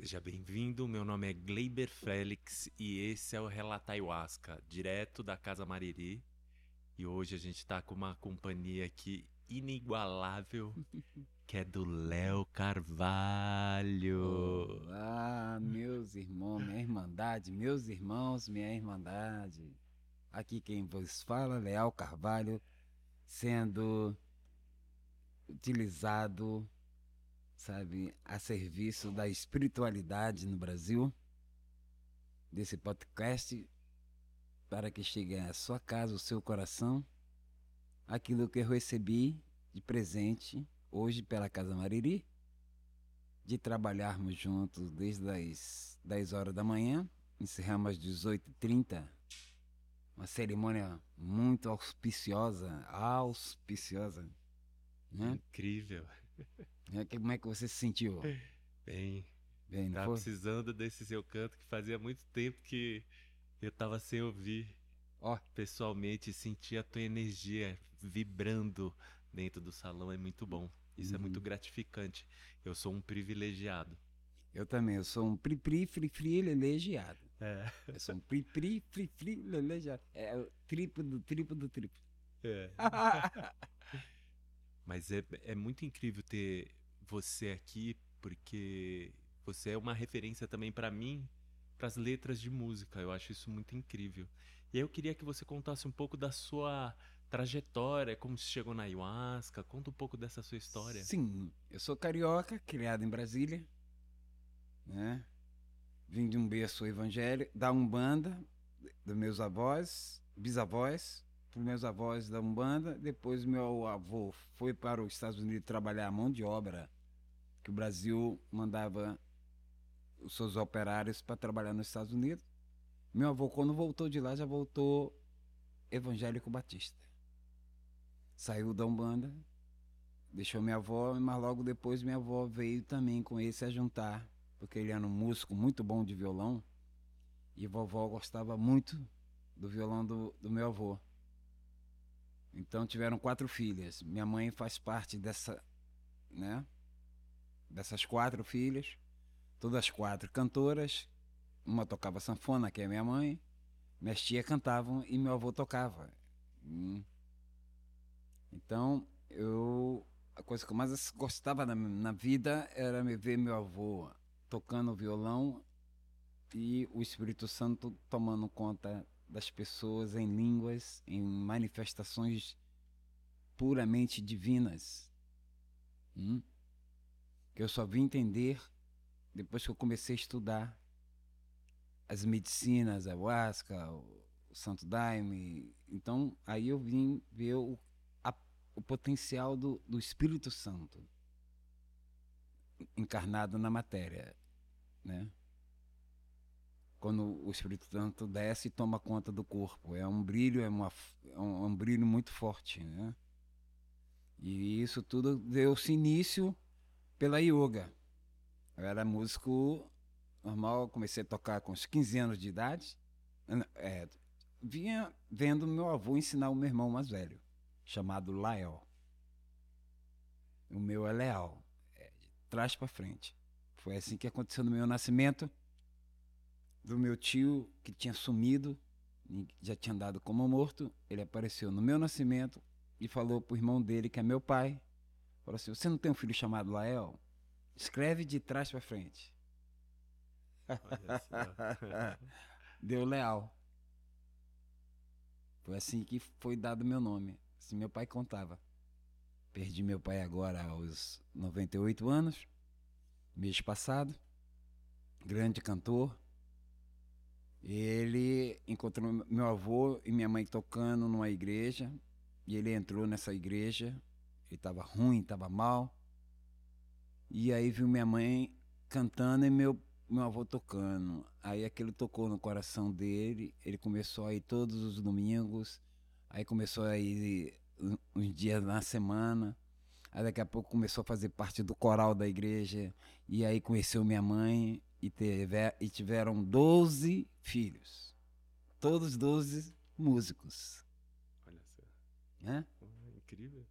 Seja bem-vindo, meu nome é Gleiber Félix e esse é o Relata Ayahuasca, direto da Casa Mariri. E hoje a gente tá com uma companhia aqui inigualável, que é do Léo Carvalho. Olá, meus irmãos, minha irmandade, meus irmãos, minha irmandade. Aqui quem vos fala, Leal Carvalho, sendo utilizado sabe, a serviço da espiritualidade no Brasil, desse podcast, para que chegue à sua casa, o seu coração, aquilo que eu recebi de presente hoje pela Casa Mariri, de trabalharmos juntos desde as 10 horas da manhã, encerramos às 18h30, uma cerimônia muito auspiciosa, auspiciosa. Né? Incrível. É, como é que você se sentiu? Bem, Bem tava precisando desse seu canto que fazia muito tempo que eu tava sem ouvir. Ó, oh. pessoalmente sentir a tua energia vibrando dentro do salão é muito bom. Isso uhum. é muito gratificante. Eu sou um privilegiado. Eu também, eu sou um pri-pri, fri-fri, lelegiado. É. Eu sou um pri-pri, fri-fri, lelegiado. É o triplo do triplo do triplo. É. Mas é, é muito incrível ter você aqui, porque você é uma referência também para mim, para as letras de música. Eu acho isso muito incrível. E aí eu queria que você contasse um pouco da sua trajetória, como você chegou na ayahuasca. Conta um pouco dessa sua história. Sim, eu sou carioca, criado em Brasília, né? Vim de um berço evangélico, da Umbanda, dos meus avós, bisavós, para meus avós da Umbanda. Depois meu avô foi para os Estados Unidos trabalhar a mão de obra, que o Brasil mandava os seus operários para trabalhar nos Estados Unidos. Meu avô, quando voltou de lá, já voltou evangélico batista. Saiu da Umbanda, deixou minha avó, mas logo depois minha avó veio também com esse a juntar, porque ele era um músico muito bom de violão, e vovó gostava muito do violão do, do meu avô. Então tiveram quatro filhas. Minha mãe faz parte dessa, né? Dessas quatro filhas, todas quatro cantoras. Uma tocava sanfona, que é minha mãe. Minhas tias cantavam e meu avô tocava. Hum. Então, eu a coisa que eu mais gostava na, na vida era me ver meu avô tocando violão e o Espírito Santo tomando conta das pessoas em línguas, em manifestações puramente divinas. Hum? Que eu só vim entender depois que eu comecei a estudar as medicinas, a ayahuasca, o santo daime. Então, aí eu vim ver o, a, o potencial do, do Espírito Santo encarnado na matéria, né? quando o Espírito Santo desce e toma conta do corpo. É um brilho, é, uma, é um, é um brilho muito forte, né? E isso tudo deu-se início pela yoga. Eu era músico normal, comecei a tocar com uns 15 anos de idade. É, vinha vendo meu avô ensinar o meu irmão mais velho, chamado Lael. O meu é Leal, é, de trás para frente. Foi assim que aconteceu no meu nascimento do meu tio que tinha sumido, já tinha andado como morto. Ele apareceu no meu nascimento e falou pro irmão dele, que é meu pai, falou assim: "Você não tem um filho chamado Lael? Escreve de trás para frente." Deu Leal. Foi assim que foi dado meu nome. Assim meu pai contava. Perdi meu pai agora aos 98 anos, mês passado. Grande cantor, ele encontrou meu avô e minha mãe tocando numa igreja. E ele entrou nessa igreja. Ele estava ruim, estava mal. E aí viu minha mãe cantando e meu, meu avô tocando. Aí aquilo tocou no coração dele. Ele começou a ir todos os domingos. Aí começou a ir uns dias na semana. Aí daqui a pouco começou a fazer parte do coral da igreja. E aí conheceu minha mãe e, teve, e tiveram 12 filhos. Todos 12 músicos. Olha só. Né? Oh, incrível.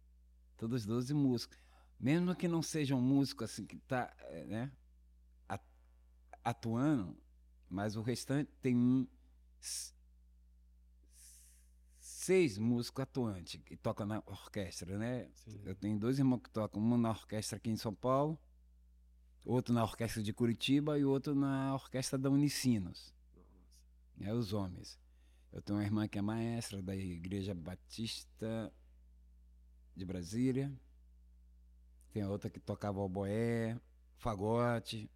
Todos 12 músicos. Mesmo que não sejam músicos assim que tá, é, né? atuando, mas o restante tem um seis músicos atuantes que tocam na orquestra, né? Sim. Eu tenho dois irmãos que tocam, um na orquestra aqui em São Paulo, outro na orquestra de Curitiba e outro na orquestra da Unicinos, Nossa. é os homens. Eu tenho uma irmã que é maestra da Igreja Batista de Brasília, tem outra que tocava oboé, fagote,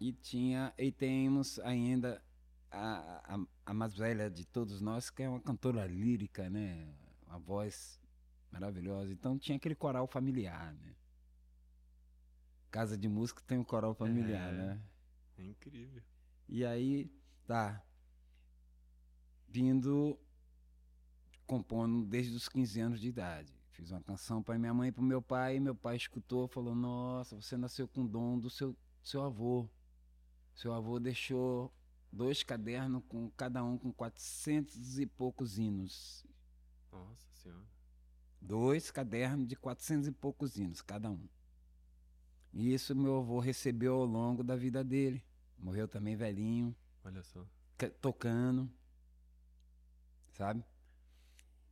e tinha e temos ainda a, a, a mais velha de todos nós, que é uma cantora lírica, né? Uma voz maravilhosa. Então tinha aquele coral familiar, né? Casa de música tem um coral familiar, É. né? É incrível. E aí, tá. Vindo compondo desde os 15 anos de idade. Fiz uma canção para minha mãe e para meu pai, e meu pai escutou, falou: "Nossa, você nasceu com o dom do seu seu avô. Seu avô deixou dois cadernos com cada um com 400 e poucos hinos. Nossa senhora. Dois cadernos de 400 e poucos hinos cada um. E isso meu avô recebeu ao longo da vida dele. Morreu também velhinho. Olha só. ca- tocando, sabe?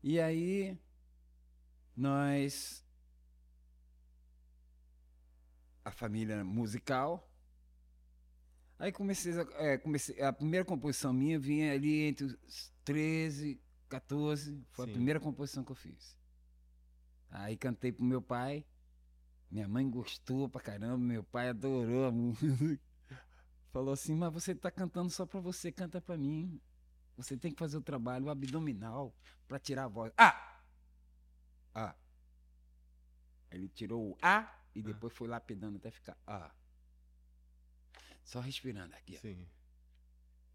E aí nós a família musical. Aí comecei, a- é, comecei a primeira composição minha vinha ali entre os 13, 14, foi Sim. a primeira composição que eu fiz. Aí cantei pro meu pai. Minha mãe gostou pra caramba, meu pai adorou a música. Falou assim: "Mas você tá cantando só pra você, canta pra mim. Você tem que fazer o trabalho abdominal pra tirar a voz." Ah! Ah. Ele tirou o A e depois foi lapidando até ficar A. Só respirando aqui. ó. Sim,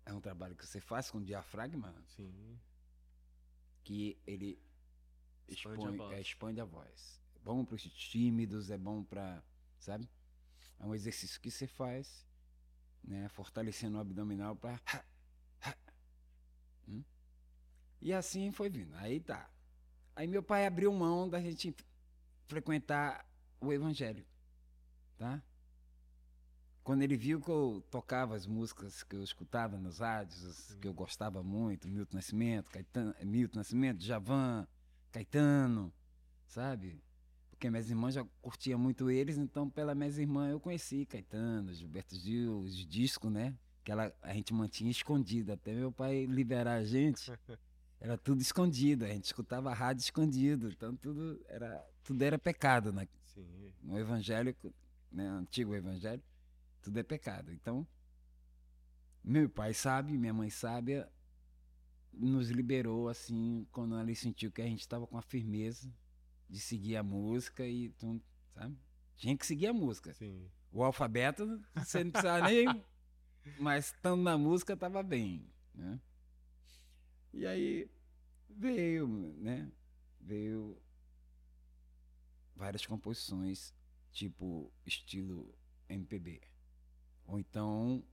É um trabalho que você faz com diafragma sim. que ele Expande expõe, a voz. é, expande a voz. É bom para os tímidos, é bom para, sabe? É um exercício que você faz, né, fortalecendo o abdominal para Hum? E assim foi vindo. Aí tá. Aí meu pai abriu mão da gente frequentar o evangelho, tá? Quando ele viu que eu tocava as músicas que eu escutava nos rádios, que eu gostava muito, Milton Nascimento, Caetano, Milton Nascimento, Javan, Caetano, sabe? Porque minhas irmãs já curtiam muito eles, então pela minhas irmãs eu conheci Caetano, Gilberto Gil, os discos, né? Que ela, a gente mantinha escondido, até meu pai liberar a gente, era tudo escondido, a gente escutava a rádio escondido, então tudo era, tudo era pecado, né? Sim. no evangélico, né, antigo evangelho, tudo é pecado. Então, meu pai sabe, minha mãe sábia, nos liberou assim, quando ele sentiu que a gente estava com a firmeza de seguir a música e tudo, sabe? Tinha que seguir a música. Sim. O alfabeto, você não precisava nem. Mas estando na música, estava bem. Né? E aí veio, né? Veio várias composições, tipo estilo MPB. Ou então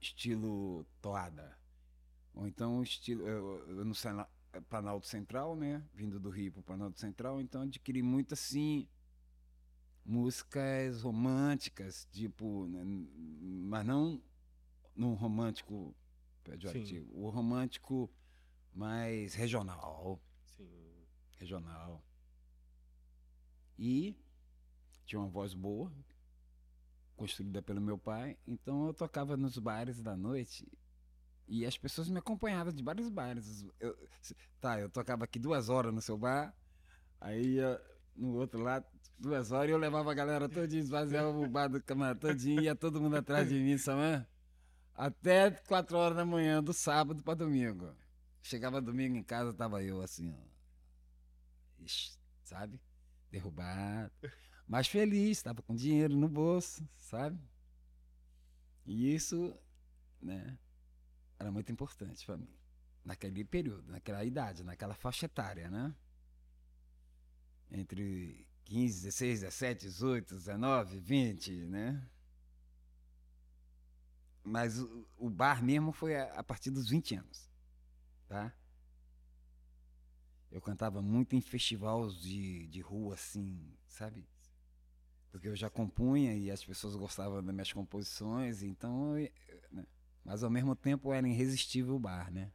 estilo toada. Ou então estilo. Eu, eu no Sena- Planalto Central, né? Vindo do Rio para o Planalto Central, então adquiri muito assim músicas românticas, tipo, né, mas não num romântico pejorativo, o romântico mais regional, Sim. regional. E tinha uma voz boa, construída pelo meu pai, então eu tocava nos bares da noite e as pessoas me acompanhavam de vários bares. Eu, tá, eu tocava aqui duas horas no seu bar, aí no outro lado, duas horas, e eu levava a galera todinha, esvaziava o bar do camarada todinho, ia todo mundo atrás de mim, sabe? Até quatro horas da manhã, do sábado para domingo. Chegava domingo em casa, tava eu assim, ó. Ixi, sabe? Derrubado. Mas feliz, tava com dinheiro no bolso, sabe? E isso, né, era muito importante para mim. Naquele período, naquela idade, naquela faixa etária, né? Entre 15, 16, 17, 18, 19, 20, né? Mas o, bar mesmo foi a partir dos 20 anos, tá? Eu cantava muito em festivais de, de rua, assim, sabe? porque eu já compunha e as pessoas gostavam das minhas composições, então, né? mas ao mesmo tempo era irresistível o bar, né?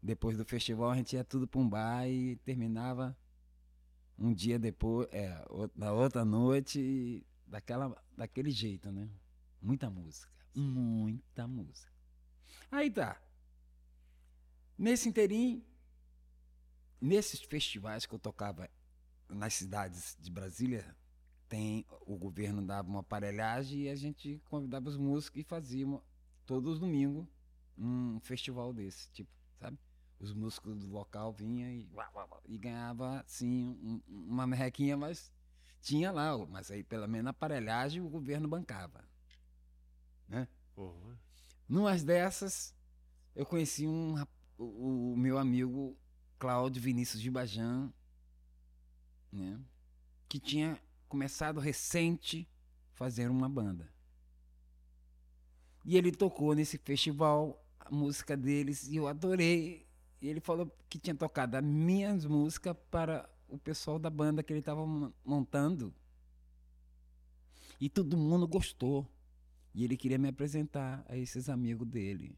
Depois do festival a gente ia tudo para um bar e terminava um dia depois, é, na outra noite, daquela, daquele jeito, né? Muita música, muita música. Aí tá. Nesse inteirinho, nesses festivais que eu tocava nas cidades de Brasília, tem o governo dava uma aparelhagem e a gente convidava os músicos e fazíamos todos os domingos um festival desse, tipo, sabe? Os músicos do local vinham e, e ganhava assim um, uma merrequinha, mas tinha lá, mas aí pelo menos a aparelhagem o governo bancava, né? Uhum. Numas dessas eu conheci um o, o meu amigo Cláudio Vinícius de Bajan, né? Que tinha começado recente fazer uma banda. E ele tocou nesse festival a música deles e eu adorei. E ele falou que tinha tocado as minhas músicas para o pessoal da banda que ele estava montando. E todo mundo gostou. E ele queria me apresentar a esses amigos dele.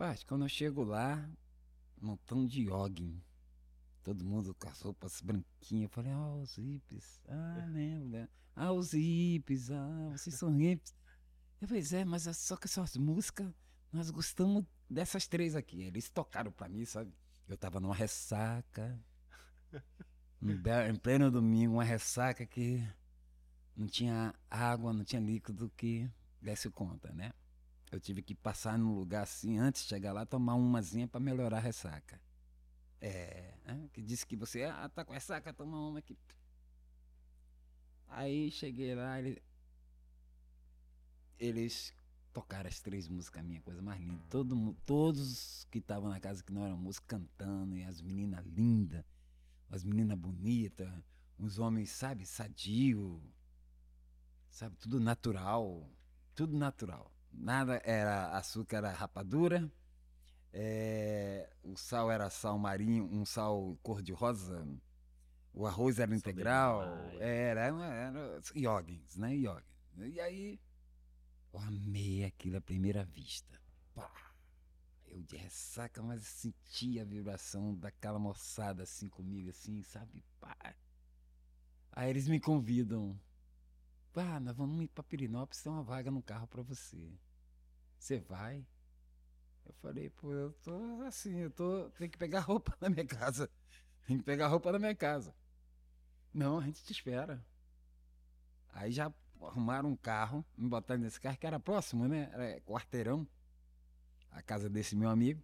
Paz, quando eu chego lá, montão de jogging todo mundo com as roupas branquinhas. Eu falei, ah, os hippies. Ah, lembro. Né? Ah, os hippies. Ah, vocês são hippies. Eu falei, é, mas é só que essas músicas, nós gostamos dessas três aqui. Eles tocaram pra mim, sabe? Eu tava numa ressaca. em pleno domingo, uma ressaca que não tinha água, não tinha líquido que desse conta, né? Eu tive que passar num lugar assim, antes de chegar lá, tomar umazinha para melhorar a ressaca. É, né? que disse que você ah, tá com essa saca, toma uma aqui. Aí cheguei lá, ele, eles tocaram as três músicas minha, coisa mais linda. Todo, todos que estavam na casa que não eram músicos cantando, e as meninas lindas, as meninas bonitas, os homens, sabe, sadio, sabe, tudo natural, tudo natural. Nada era açúcar, era rapadura é, o sal era sal marinho, um sal cor-de-rosa. O arroz era integral. Era, era, era iogues, né? Iogues. E aí, eu amei aquilo à primeira vista. Pá! Eu de ressaca, mas sentia a vibração daquela moçada assim comigo, assim, sabe? Pá! Aí eles me convidam. Pá, nós vamos ir pra Pirinópolis, tem uma vaga no carro para você. Você vai? Eu falei, pô, eu tô assim, eu tô. Tem que pegar roupa na minha casa. Tem que pegar roupa na minha casa. Não, a gente te espera. Aí já arrumaram um carro, me botaram nesse carro que era próximo, né? Era quarteirão. A casa desse meu amigo.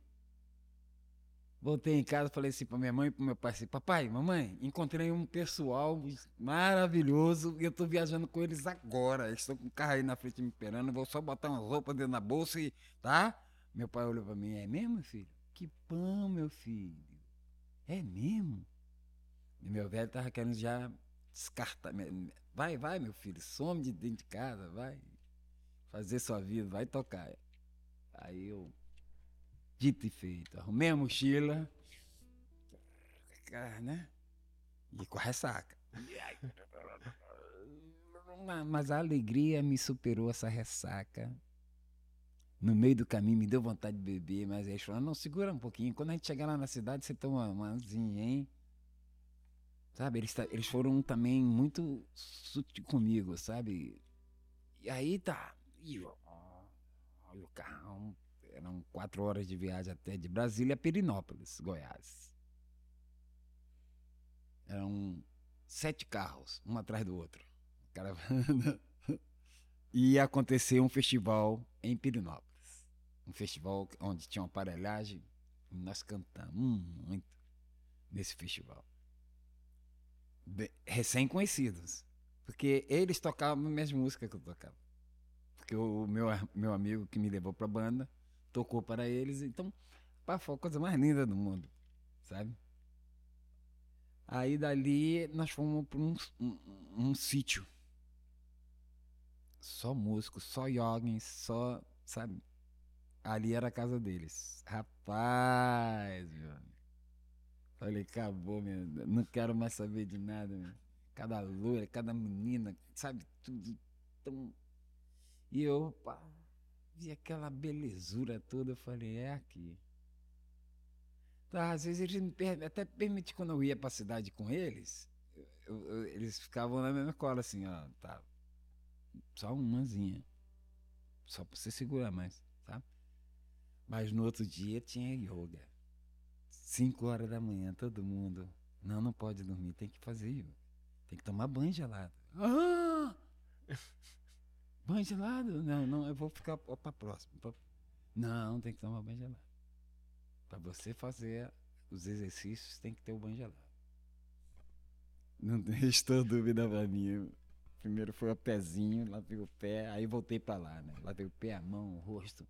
Voltei em casa, falei assim pra minha mãe e pro meu pai assim, papai, mamãe, encontrei um pessoal maravilhoso e eu tô viajando com eles agora. Eles estão com o carro aí na frente me esperando, vou só botar umas roupas dentro da bolsa e, tá? Meu pai olhou para mim, é mesmo, filho? Que pão, meu filho. É mesmo? E meu velho tava querendo já descartar. Vai, vai, meu filho, some de dentro de casa, vai. Fazer sua vida, vai tocar. Aí eu, dito e feito, arrumei a mochila, né? E com a ressaca. Mas a alegria me superou essa ressaca no meio do caminho me deu vontade de beber, mas eles falaram, não, segura um pouquinho. Quando a gente chegar lá na cidade, você toma uma hein? Sabe, eles, eles foram também muito sutil comigo, sabe? E aí tá. E o carro, eram quatro horas de viagem até de Brasília a Perinópolis, Goiás. Eram sete carros, um atrás do outro. Caravana. E ia acontecer um festival em Pirinópolis um festival onde tinha uma aparelhagem e nós cantamos muito nesse festival. Recém-conhecidos. Porque eles tocavam as minhas músicas que eu tocava. Porque o meu, meu amigo que me levou pra banda tocou para eles. Então, pá, foi a coisa mais linda do mundo, sabe? Aí dali nós fomos para um, um, um sítio. Só músicos, só yogins, só, sabe? Ali era a casa deles. Rapaz, meu. Falei, acabou, meu. Não quero mais saber de nada, meu. cada loira, cada menina, sabe, tudo tão. E eu, pá, vi aquela belezura toda, eu falei, é aqui. Tá, às vezes eles me per... até permitem quando eu ia pra cidade com eles, eu, eu, eles ficavam na mesma cola, assim, ó, tá. Só umazinha. Só pra você segurar mais, tá? Mas no outro dia tinha yoga. Cinco horas da manhã, todo mundo. Não, não pode dormir, tem que fazer yoga. Tem que tomar banho gelado. Ah! Banho gelado? Não, não, eu vou ficar pra próxima. Pra... Não, tem que tomar banho gelado. Para você fazer os exercícios, tem que ter o banho gelado. Não restou dúvida pra mim. Primeiro foi o pezinho, lavei o pé, aí voltei para lá, né? Lavei o pé, a mão, o rosto.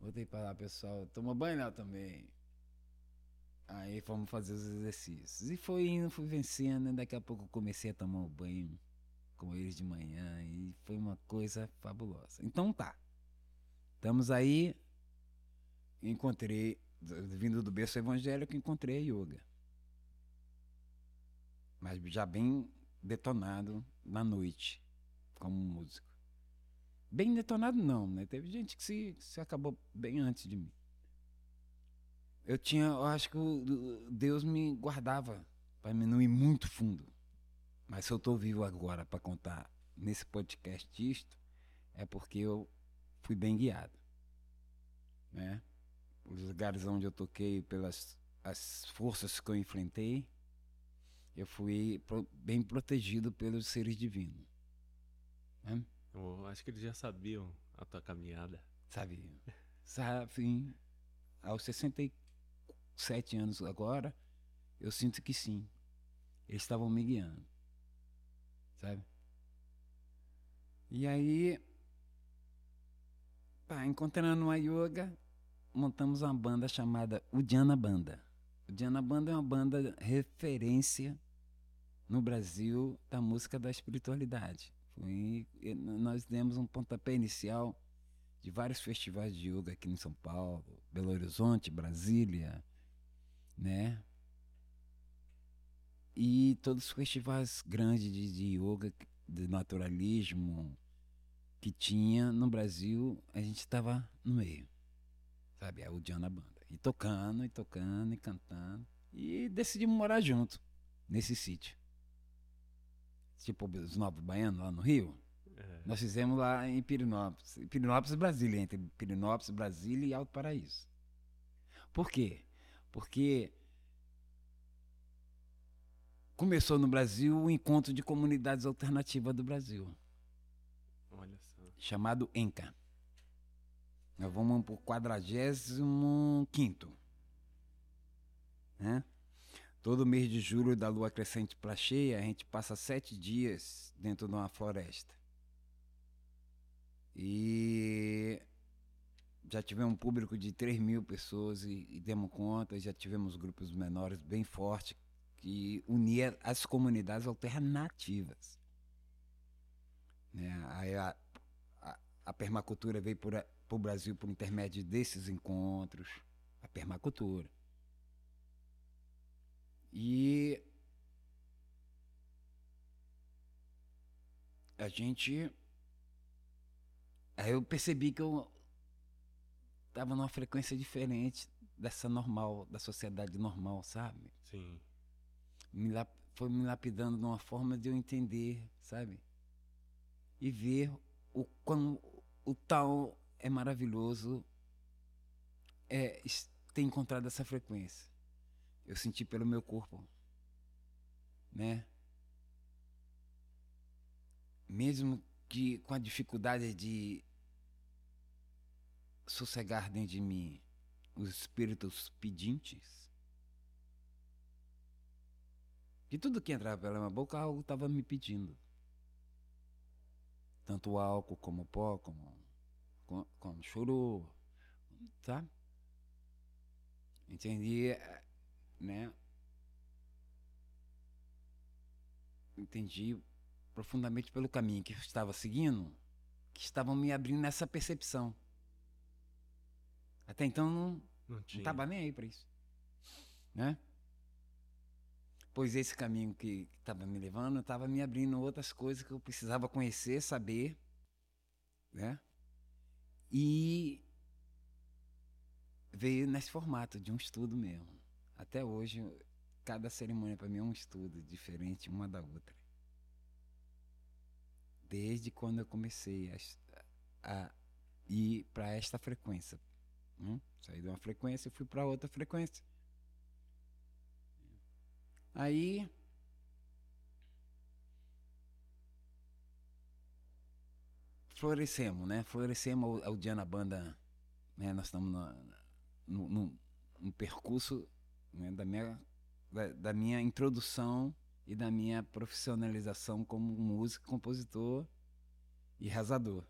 Voltei para lá, pessoal. Toma banho lá também. Aí fomos fazer os exercícios. E foi indo, fui vencendo. Né? Daqui a pouco comecei a tomar o banho com eles de manhã. E foi uma coisa fabulosa. Então tá. Estamos aí. Encontrei, vindo do berço evangélico, encontrei a yoga. Mas já bem detonado na noite, como músico. Bem detonado não, né? Teve gente que se, se acabou bem antes de mim eu tinha, eu acho que Deus me guardava para não ir muito fundo. Mas se eu estou vivo agora para contar nesse podcast isto, é porque eu fui bem guiado, né? Os lugares onde eu toquei, pelas as forças que eu enfrentei, eu fui bem protegido pelos seres divinos. Né? Eu acho que eles já sabiam a tua caminhada. Sabiam. Sabe, aos 64 sete anos agora, eu sinto que sim. Eles estavam me guiando. Sabe? E aí, pá, encontrando uma yoga, montamos uma banda chamada Udiana Banda. Udiana Banda é uma banda referência no Brasil da música da espiritualidade. Foi, nós demos um pontapé inicial de vários festivais de yoga aqui em São Paulo, Belo Horizonte, Brasília, né? E todos os festivais grandes de, yoga, de naturalismo que tinha no Brasil, a gente estava no meio, sabe? A Udiana Banda. E tocando, e tocando, e cantando. E decidimos morar junto, nesse sítio. Tipo os Novos Baianos, lá no Rio. É. Nós fizemos lá em Pirinópolis. Pirinópolis, Brasília, entre Pirinópolis, Brasília e Alto Paraíso. Por quê? porque começou no Brasil o encontro de comunidades alternativas do Brasil. Olha só. Chamado ENCA. Nós vamos para o 45. Né? Todo mês de julho, da lua crescente para cheia, a gente passa sete dias dentro de uma floresta. E já tivemos um público de 3 mil pessoas e, e demos conta, já tivemos grupos menores bem fortes que unia as comunidades alternativas. Né? A, a, a permacultura veio para o Brasil por intermédio desses encontros, a permacultura. E a gente. Aí eu percebi que eu tava numa frequência diferente dessa normal, da sociedade normal, sabe? Sim. Me foi me lapidando de uma forma de eu entender, sabe? E ver o quão o tal é maravilhoso é ter encontrado essa frequência. Eu senti pelo meu corpo, né? Mesmo que com a dificuldade de sossegar dentro de mim os espíritos pedintes. Que tudo que entrava pela minha boca, algo estava me pedindo. Tanto o álcool como o pó, como, como, como tá? Entendi, né? Entendi profundamente pelo caminho que eu estava seguindo, que estavam me abrindo nessa percepção. Até então não, não, não tava nem aí para isso. Né? Pois esse caminho que estava me levando estava me abrindo outras coisas que eu precisava conhecer, saber, né? E veio nesse formato de um estudo mesmo. Até hoje, cada cerimônia para mim é um estudo diferente uma da outra. Desde quando eu comecei a, a ir para esta frequência. Hum? Saí de uma frequência e fui para outra frequência. Aí florescemos, né? Florescemos ao, dia na banda, né? Nós estamos no, no, no, percurso né? da, minha, da, da, minha introdução e da minha profissionalização como músico, compositor e rezador.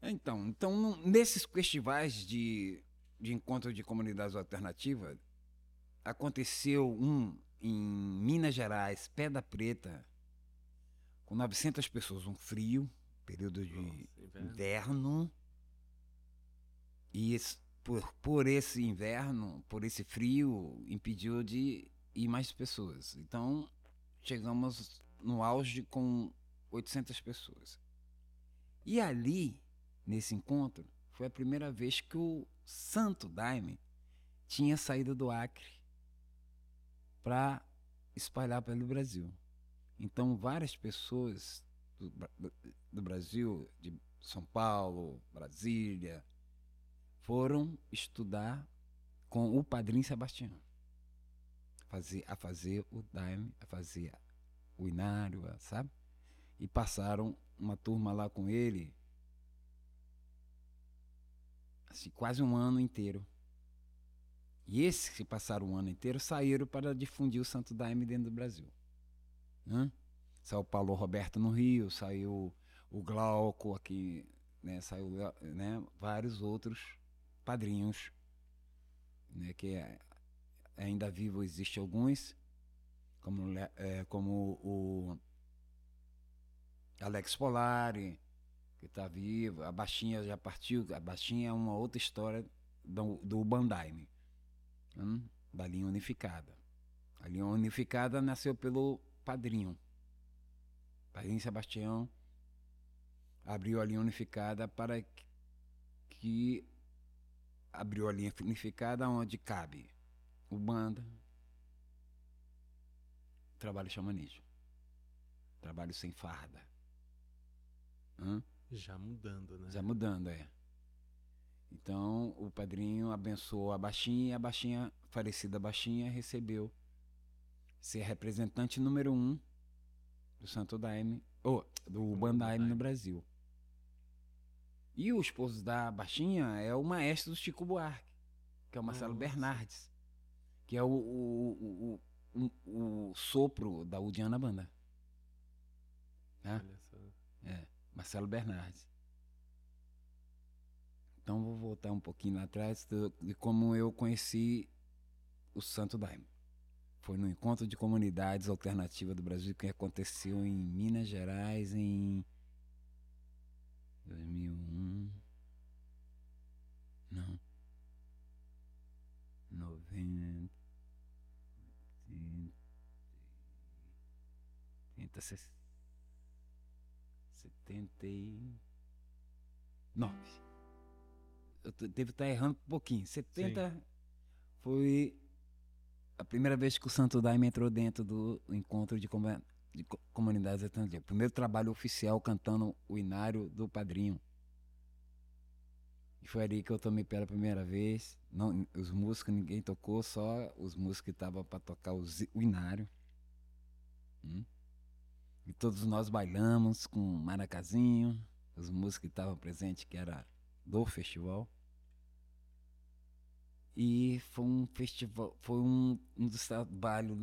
Então, então nesses festivais de, de encontro de comunidades alternativas, aconteceu um em Minas Gerais, Pedra Preta, com 900 pessoas, um frio, período de Nossa, inverno. E esse, por, por esse inverno, por esse frio, impediu de ir mais pessoas. Então, chegamos no auge com 800 pessoas. E ali, nesse encontro, foi a primeira vez que o Santo Daime tinha saído do Acre para espalhar pelo Brasil. Então, várias pessoas do, do, Brasil, de São Paulo, Brasília, foram estudar com o Padrinho Sebastião. Fazer, a fazer o daime, a fazer o inário, sabe? E passaram uma turma lá com ele, assim, quase um ano inteiro. E esses que passaram o ano inteiro saíram para difundir o Santo Daime dentro do Brasil. Né? Saiu o Paulo Roberto no Rio, saiu o Glauco aqui, né? saiu né? vários outros padrinhos, né? que é, ainda vivo existe alguns, como, é, como o Alex Polari, que está vivo, a Baixinha já partiu, a Baixinha é uma outra história do, do Bandaime hum, da linha unificada. A linha unificada nasceu pelo padrinho. Padrinho Sebastião abriu a linha unificada para que abriu a linha unificada onde cabe o banda, trabalho xamanismo, trabalho sem farda. Já mudando, né? Já mudando, é. Então o padrinho abençoou a baixinha e a baixinha, falecida baixinha, recebeu ser representante número um do Santo Daime, ou do Bandaime no Brasil. E o esposo da baixinha é o maestro do Chico Buarque, que é o Marcelo Nossa. Bernardes, que é o, o, o, o, o sopro da Udiana Banda. Né? É, Marcelo Bernardes. Então vou voltar um pouquinho lá atrás de como eu conheci o Santo Daime. Foi no encontro de comunidades alternativas do Brasil que aconteceu em Minas Gerais em 2001. Não. 90. 80, 79 eu devo estar errando um pouquinho. 70 Sim. foi a primeira vez que o Santo Daime entrou dentro do encontro de, de comunidades estrangeiras. Primeiro trabalho oficial cantando o inário do padrinho. E foi ali que eu tomei pela primeira vez. Não, os músicos ninguém tocou, só os músicos que estavam para tocar o, o inário. Hum? E todos nós bailamos com maracazinho. Os músicos que estavam presentes, que era do festival. E foi um festival, foi um, um dos trabalhos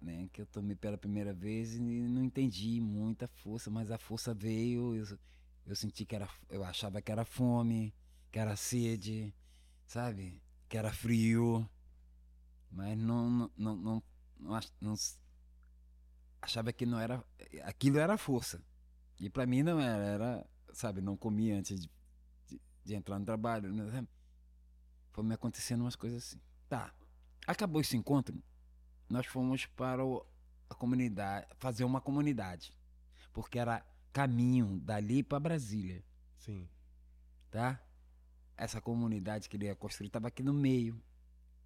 né, que eu tomei pela primeira vez e não entendi muita força, mas a força veio, eu, eu senti que era, eu achava que era fome, que era sede, sabe? Que era frio, mas não, não, não, não, não, não achava que não era, aquilo era força. E para mim não era, era, sabe, não comia antes de, de, entrar no trabalho, né? foi me acontecendo umas coisas assim. Tá. Acabou esse encontro, nós fomos para o, a comunidade, fazer uma comunidade, porque era caminho dali para Brasília, Sim. tá? Essa comunidade que ele ia construir estava aqui no meio.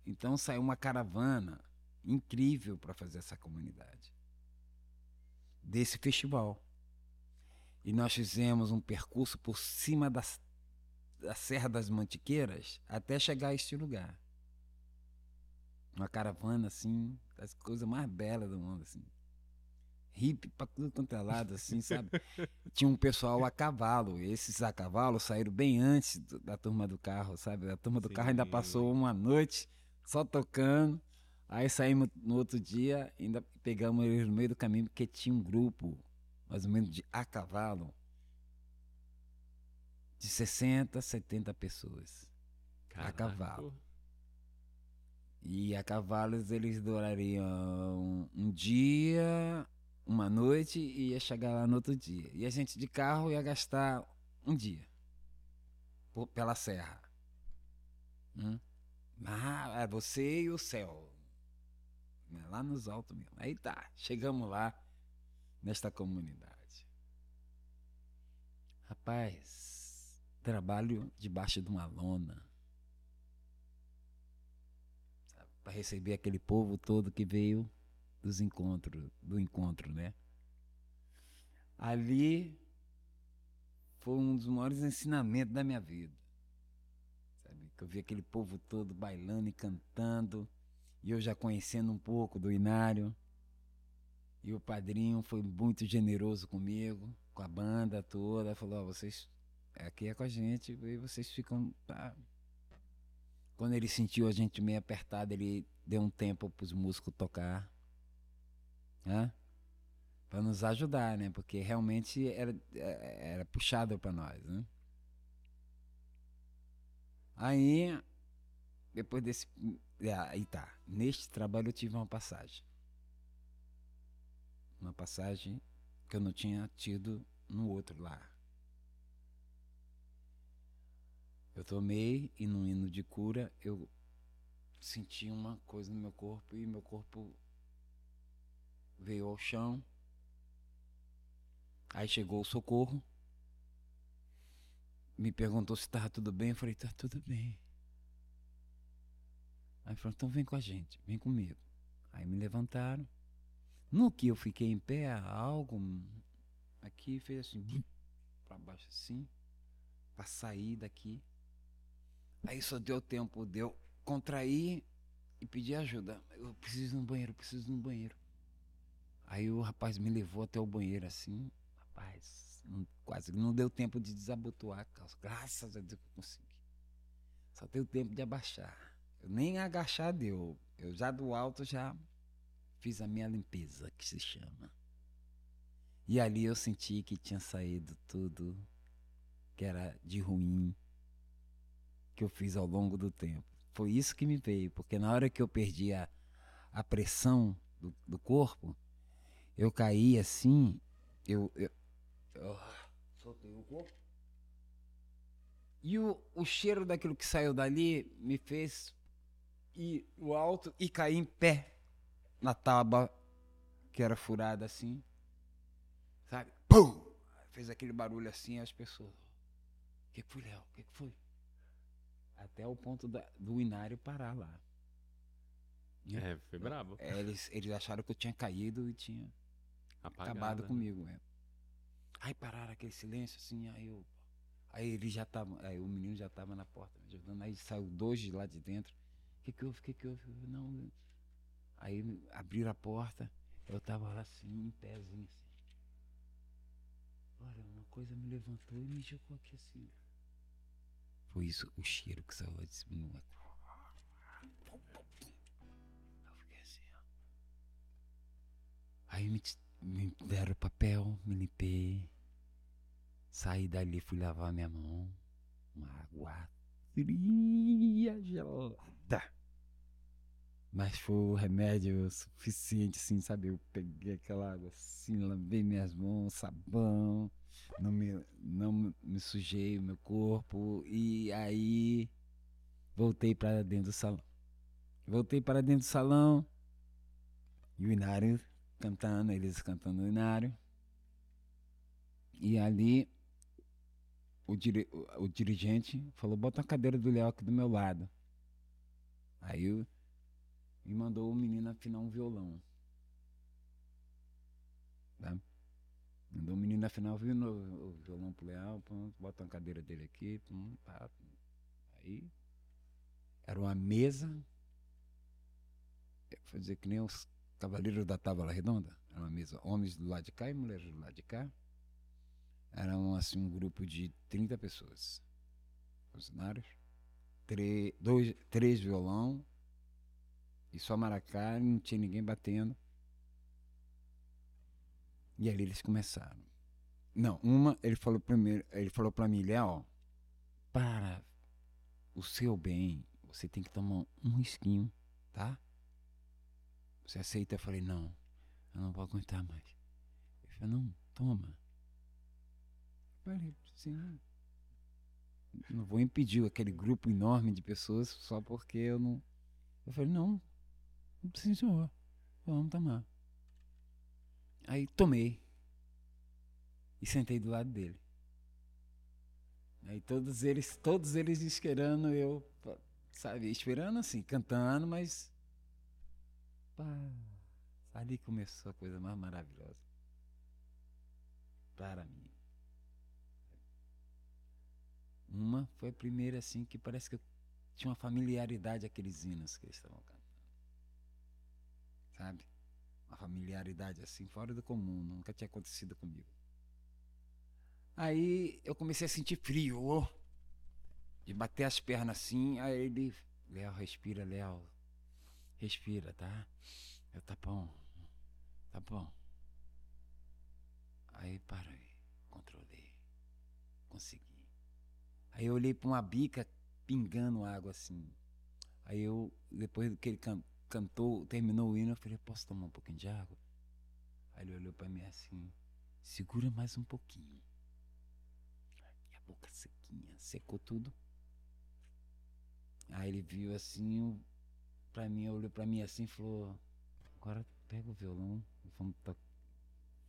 Então saiu uma caravana incrível para fazer essa comunidade desse festival. E nós fizemos um percurso por cima das, da Serra das Mantiqueiras até chegar a este lugar. Uma caravana assim, das coisas mais belas do mundo assim. Hippie pra tudo quanto é lado, assim, sabe? Tinha um pessoal a cavalo. Esses a cavalo saíram bem antes do- da turma do carro, sabe? A turma do carro ainda Sim. passou uma noite só tocando. Aí saímos no outro dia, ainda pegamos eles no meio do caminho, porque tinha um grupo, mais ou menos, de a cavalo, de 60, 70 pessoas. Caraca. cavalo. E a cavalos eles durariam um dia, uma noite e ia chegar lá no outro dia. E a gente de carro ia gastar um dia por- pela serra. Hum? Ah, é você e o céu. Né, Lá nos altos mesmo. Aí tá, chegamos lá nesta comunidade. Rapaz, trabalho debaixo de uma lona. para receber aquele povo todo que veio dos encontros, do encontro, né? Ali foi um dos maiores ensinamentos da minha vida. Sabe? Que eu vi aquele povo todo bailando e cantando, e eu já conhecendo um pouco do Inário. E o padrinho foi muito generoso comigo, com a banda toda, falou, ó, vocês aqui é com a gente, e vocês ficam quando ele sentiu a gente meio apertado, ele deu um tempo para os músicos tocar. Né? Para nos ajudar, né? Porque realmente era, era puxado para nós, né? Aí, depois desse. é, Aí tá. Neste trabalho eu tive uma passagem. Uma passagem que eu não tinha tido no outro lá. Eu tomei e no hino de cura eu senti uma coisa no meu corpo e meu corpo veio ao chão. Aí chegou o socorro. Me perguntou se estava tudo bem. Eu falei, tá tudo bem. Aí falou, então vem com a gente, vem comigo. Aí me levantaram. No que eu fiquei em pé, algo aqui fez assim, para baixo assim, para sair daqui. Aí só deu tempo de eu contrair e pedir ajuda. Eu preciso ir no banheiro, preciso ir no banheiro. Aí o rapaz me levou até o banheiro assim. Rapaz, não- quase não deu tempo de desabotoar a calça. Graças a Deus que eu consegui. Só deu tempo de abaixar. Eu nem agachar deu. Eu já do alto já fiz a minha limpeza, que se chama. E ali eu senti que tinha saído tudo que era de ruim que eu fiz ao longo do tempo. Foi isso que me veio, porque na hora que eu perdi a, a pressão do, do corpo, eu caí assim, eu, eu, eu soltei o corpo. E o, o cheiro daquilo que saiu dali me fez ir no alto e cair em pé na tábua que era furada assim. Sabe? Pum! Fez aquele barulho assim as pessoas. O que, foi, Léo? O que foi? Até o ponto da- do Inário parar lá. É, foi brabo. É, eles, eles acharam que eu tinha caído e tinha Apagado, acabado né? comigo. É. Aí pararam aquele silêncio assim, aí eu. Aí ele já tava. Aí o menino já tava na porta me ajudando. Aí saiu dois de lá de dentro. O que, que houve? O que, que houve? Não. Aí abriram a porta, eu tava lá assim, em pézinho assim. Olha, uma coisa me levantou e me jogou aqui assim. Isso, o cheiro que saiu de cima. Eu fiquei assim, ó. Aí me, me deram papel, me limpei. Saí dali, fui lavar minha mão. Uma água fria, gelada. Mas foi o remédio suficiente, assim, sabe? Eu peguei aquela água assim, lavei minhas mãos, sabão, não me, não me sujei o meu corpo. E aí voltei para dentro do salão. Voltei para dentro do salão. E o Inário cantando, eles cantando o Inário. E ali o, diri o, o dirigente falou, bota a cadeira do Léo aqui do meu lado. Aí eu, me mandou o menino afinar um violão. Tá? Mandou o menino afinar o violão pro Leal, bota a cadeira dele aqui, pá. Aí era uma mesa, vou dizer que nem os cavaleiros da Tábua Redonda, era uma mesa, homens do lado de cá e mulheres do lado de cá. Era um, assim, um grupo de 30 pessoas, funcionários, três, dois, três violão, e só maracá, não tinha ninguém batendo. E ali eles começaram. Não, uma, ele falou primeiro, ele falou para mim, Léo, para o seu bem, você tem que tomar um risquinho, tá? Você aceita? Eu falei, não, eu não vou aguentar mais. Ele falou, não, toma. Eu falei, sim. Não vou impedir aquele grupo enorme de pessoas só porque eu não. Eu falei, não, sim, senhor, vamos tomar. Aí tomei e sentei do lado dele. Aí todos eles, todos eles esperando eu, sabe, esperando assim, cantando, mas pá, ali começou a coisa mais maravilhosa para mim. Uma foi a primeira assim que parece que eu tinha uma familiaridade aqueles hinos que eles estavam cantando. Sabe? Uma familiaridade assim, fora do comum, nunca tinha acontecido comigo. Aí eu comecei a sentir frio, de bater as pernas assim, aí ele, Léo, respira, Léo, respira, tá? Eu, tá bom, tá bom. Aí parei, controlei, consegui. Aí eu olhei para uma bica pingando água assim. Aí eu, depois que ele cantou, terminou o hino, eu falei, posso tomar um pouquinho de água? Aí ele olhou para mim assim, segura mais um pouquinho. E a boca sequinha, secou tudo. Aí ele viu assim, para mim, olhou para mim assim e falou, agora pega o violão, vamos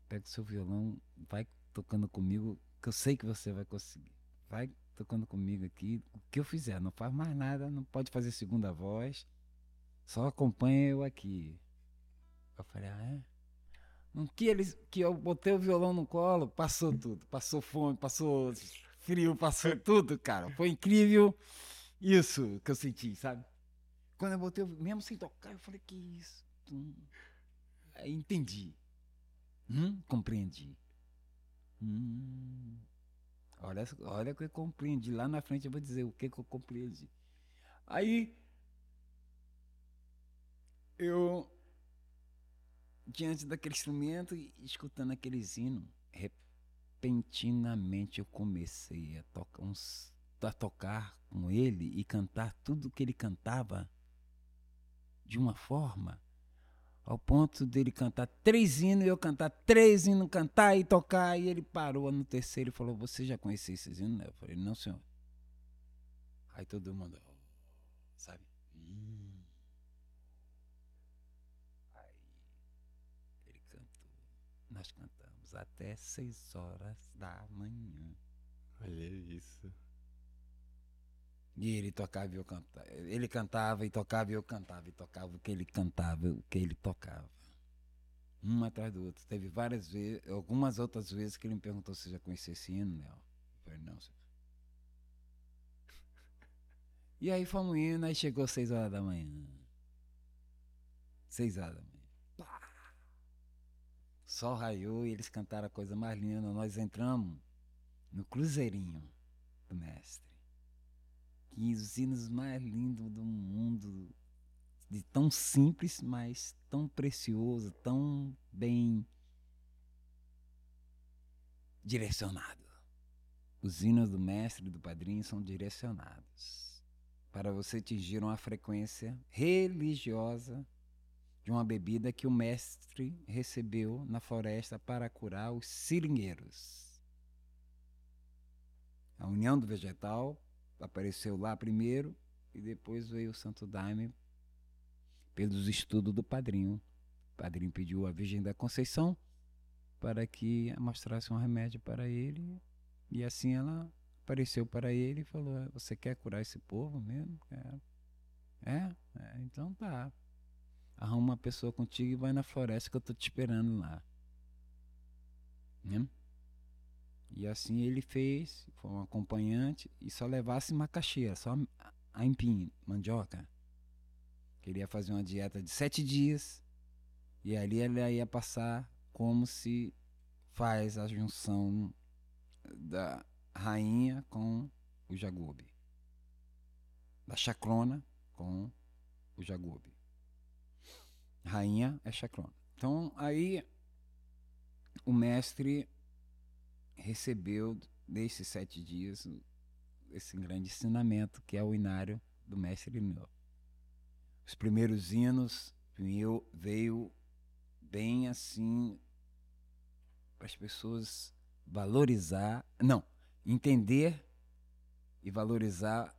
pega o seu violão, vai tocando comigo, que eu sei que você vai conseguir. Vai tocando comigo aqui, o que eu fizer, não faz mais nada, não pode fazer segunda voz. Só acompanha eu aqui. Eu falei, ah, é? No que, eles, que eu botei o violão no colo, passou tudo. Passou fome, passou frio, passou tudo, cara. Foi incrível isso que eu senti, sabe? Quando eu botei, mesmo sem tocar, eu falei, que isso? Hum. Aí entendi. Hum, compreendi. Hum. Olha, olha o que eu compreendi. Lá na frente eu vou dizer o que, que eu compreendi. Aí eu, diante daquele instrumento e escutando aquele hino, repentinamente eu comecei a tocar, uns, a tocar com ele e cantar tudo que ele cantava de uma forma ao ponto dele cantar três hinos eu cantar três hinos, cantar e tocar. E ele parou no terceiro e falou: Você já conhecia esses hinos? Eu falei: Não, senhor. Aí todo mundo, sabe? Nós cantamos até seis horas da manhã. Olha isso. E ele tocava e eu cantava. Ele cantava e tocava e eu cantava. E tocava o que ele cantava, o que ele tocava. Um atrás do outro. Teve várias vezes, algumas outras vezes que ele me perguntou se já conhecia esse hino, né? Eu falei, não, senhor. E aí fomos indo, aí chegou seis horas da manhã. Seis horas da manhã sol raiou e eles cantaram a coisa mais linda. Nós entramos no Cruzeirinho do Mestre. Que os hinos mais lindos do mundo, de tão simples, mas tão precioso, tão bem direcionado. Os hinos do mestre e do padrinho são direcionados para você atingir uma frequência religiosa de uma bebida que o mestre recebeu na floresta para curar os seringueiros. A união do vegetal apareceu lá primeiro e depois veio o Santo Daime pelos estudos do padrinho. O padrinho pediu a Virgem da Conceição para que mostrasse um remédio para ele. E assim ela apareceu para ele e falou: "É, Você quer curar esse povo mesmo? É? é então tá. Arruma uma pessoa contigo e vai na floresta que eu tô te esperando lá. Né? E assim ele fez, foi um acompanhante e só levasse macaxeira, só a empim, mandioca. Queria fazer uma dieta de sete dias e ali ele ia passar como se faz a junção da rainha com o jagube, da chacrona com o jagube. Rainha é chacrona. Então aí o mestre recebeu desses sete dias esse grande ensinamento que é o inário do mestre Neo. Os primeiros hinos veio, veio bem assim para as pessoas valorizar, não, entender e valorizar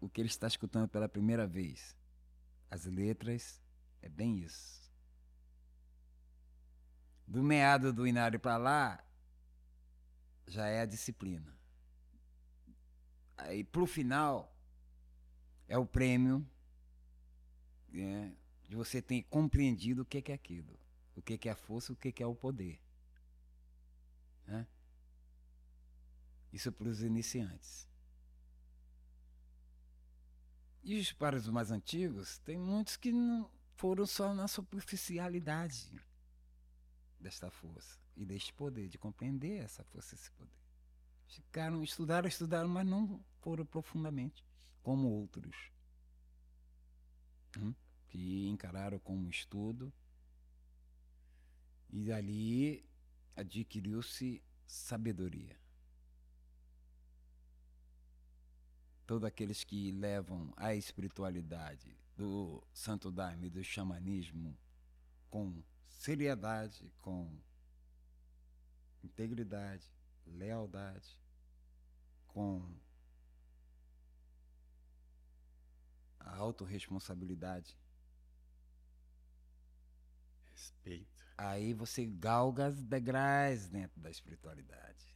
o que ele está escutando pela primeira vez. As letras é bem isso. Do meado do inário para lá, já é a disciplina. Aí, pro final, é o prêmio né, de você ter compreendido o que é aquilo, o que é a força, o que é o poder. Né? Isso para os iniciantes. E para os mais antigos, tem muitos que não foram só na superficialidade desta força e deste poder, de compreender essa força e esse poder. Ficaram, estudaram, estudaram, mas não foram profundamente, como outros, hum? que encararam como estudo e dali adquiriu-se sabedoria. Todos aqueles que levam a espiritualidade do santo daime, do xamanismo, com seriedade, com integridade, lealdade, com a autorresponsabilidade. Respeito. Aí você galga as degraus dentro da espiritualidade,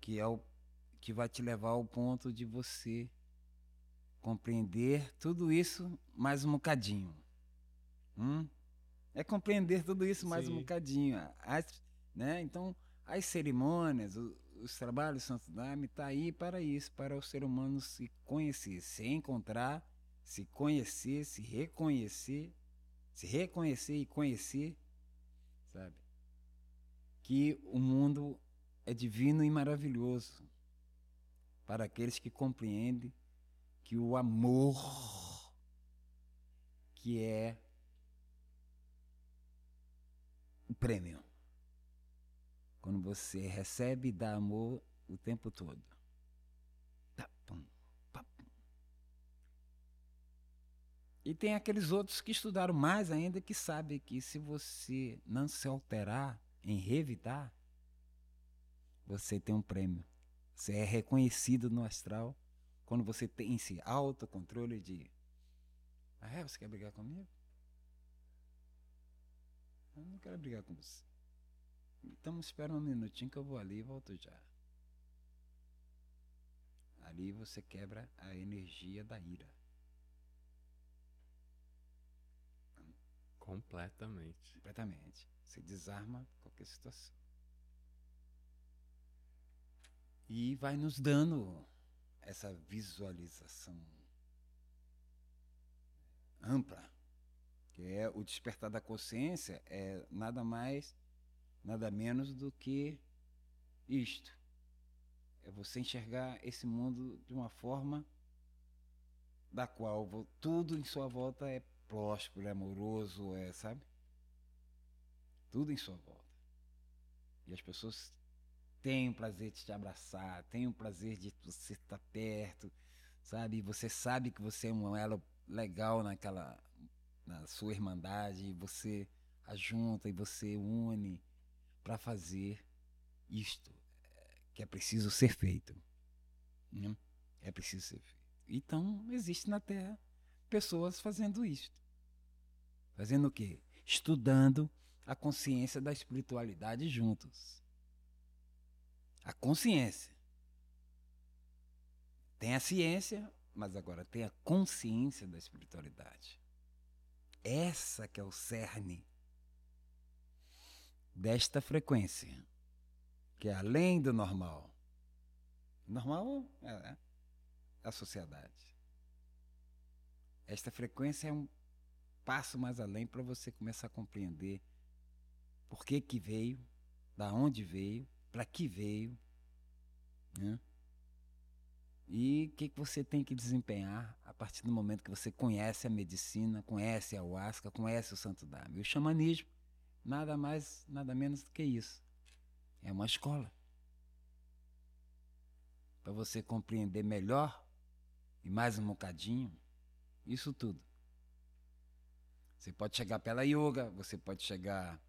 que é o que vai te levar ao ponto de você compreender tudo isso mais um bocadinho. Hum? É compreender tudo isso mais Sim. um bocadinho. As, né? Então, as cerimônias, os, os trabalhos do Santo Daime está aí para isso, para o ser humano se conhecer, se encontrar, se conhecer, se reconhecer, se reconhecer e conhecer, sabe? Que o mundo é divino e maravilhoso para aqueles que compreendem que o amor, que é o prêmio, quando você recebe e dá amor o tempo todo. E tem aqueles outros que estudaram mais ainda que sabem que se você não se alterar em revidar, você tem um prêmio. Você é reconhecido no astral quando você tem esse autocontrole de. Ah, é? Você quer brigar comigo? Eu não quero brigar com você. Então espera um minutinho que eu vou ali e volto já. Ali você quebra a energia da ira. Completamente. Completamente. Você desarma qualquer situação. E vai nos dando essa visualização ampla, que é o despertar da consciência, é nada mais, nada menos do que isto. É você enxergar esse mundo de uma forma da qual tudo em sua volta é próspero, é amoroso, é, sabe? Tudo em sua volta. E as pessoas têm o prazer de te abraçar, têm o prazer de você estar perto, sabe? Você sabe que você é um elo legal naquela na sua irmandade, você ajunta e você une para fazer isto que é preciso ser feito. Né? É preciso ser feito. Então, existe na Terra pessoas fazendo isto. Fazendo o quê? Estudando a consciência da espiritualidade juntos. A consciência. Tem a ciência, mas agora tem a consciência da espiritualidade. Essa que é o cerne desta frequência, que é além do normal. Normal é a sociedade. Esta frequência é um passo mais além para você começar a compreender por que que veio, da onde veio, para que veio, né? E o que, que você tem que desempenhar a partir do momento que você conhece a medicina, conhece a ayahuasca, conhece o santo dame. O xamanismo, nada mais, nada menos do que isso. É uma escola. Para você compreender melhor e mais um bocadinho, isso tudo. Você pode chegar pela yoga, você pode chegar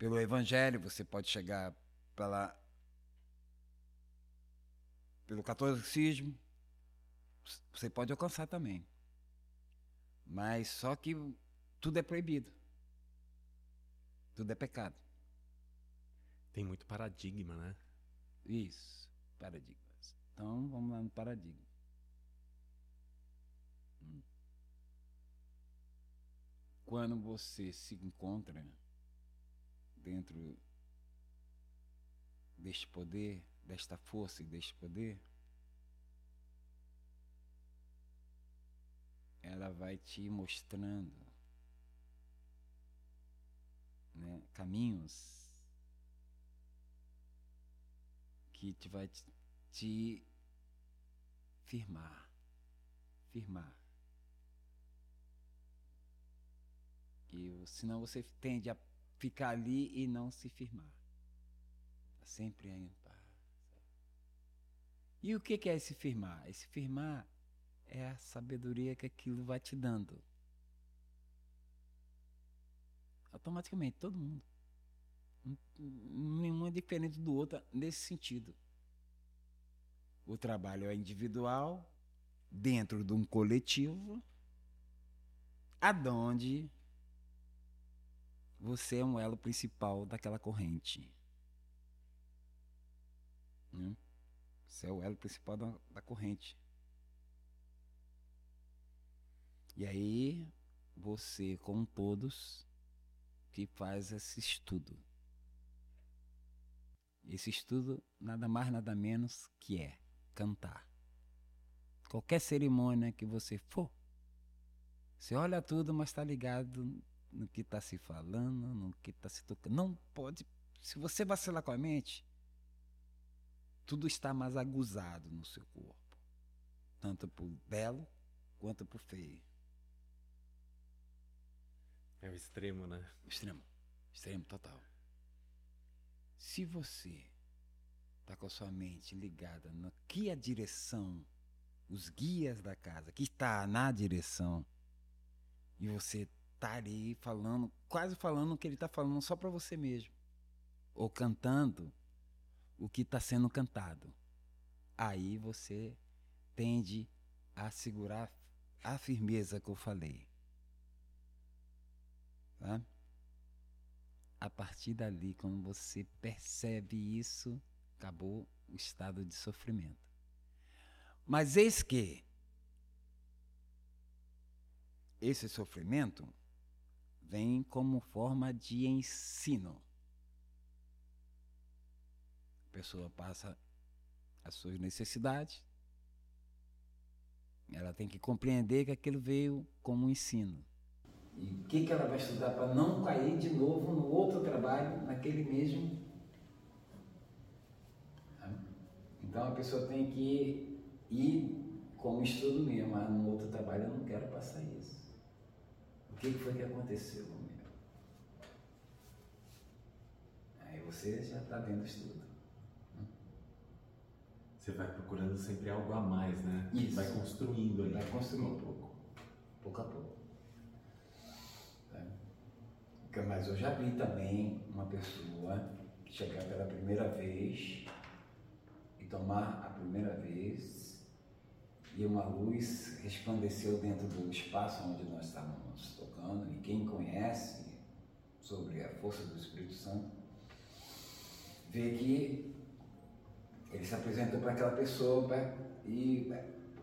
pelo evangelho, você pode chegar pela pelo catolicismo, você pode alcançar também. Mas só que tudo é proibido. Tudo é pecado. Tem muito paradigma, né? Isso, paradigmas. Então vamos lá no paradigma. Hum. Quando você se encontra dentro deste poder, desta força e deste poder, ela vai te mostrando né, caminhos que te vai te, te firmar, firmar. E senão você tende a ficar ali e não se firmar. Tá sempre em paz. E o que é esse firmar? Esse firmar é a sabedoria que aquilo vai te dando. Automaticamente, todo mundo. Nenhum é diferente do outro nesse sentido. O trabalho é individual, dentro de um coletivo, aonde você é um elo principal daquela corrente. Hum? Você é o elo principal da, da corrente. E aí, você, com todos, que faz esse estudo. Esse estudo, nada mais, nada menos que é cantar. Qualquer cerimônia que você for, você olha tudo, mas está ligado no que está se falando, no que está se tocando. Não pode. Se você vacilar com a mente, tudo está mais aguzado no seu corpo, tanto por belo quanto por feio. É o extremo, né? Extremo. Extremo total. Se você está com a sua mente ligada no que a direção, os guias da casa, que está na direção, e você tá ali falando, quase falando o que ele está falando só para você mesmo, ou cantando o que está sendo cantado. Aí você tende a segurar a firmeza que eu falei. Tá? A partir dali, quando você percebe isso, acabou o estado de sofrimento. Mas eis que esse sofrimento vem como forma de ensino. A pessoa passa as suas necessidades, ela tem que compreender que aquilo veio como ensino. E o que, que ela vai estudar para não cair de novo no outro trabalho, naquele mesmo. Então a pessoa tem que ir como estudo mesmo, mas no outro trabalho eu não quero passar isso. O que, foi que aconteceu comigo? Aí você já está vendo o estudo. Você vai procurando sempre algo a mais, né? Isso. Vai construindo ali. Vai construindo um pouco, pouco a pouco. Mas eu já vi também uma pessoa chegar pela primeira vez e tomar a primeira vez e uma luz resplandeceu dentro do espaço onde nós estávamos tocando. E quem conhece sobre a força do Espírito Santo vê que ele se apresentou para aquela pessoa pra, e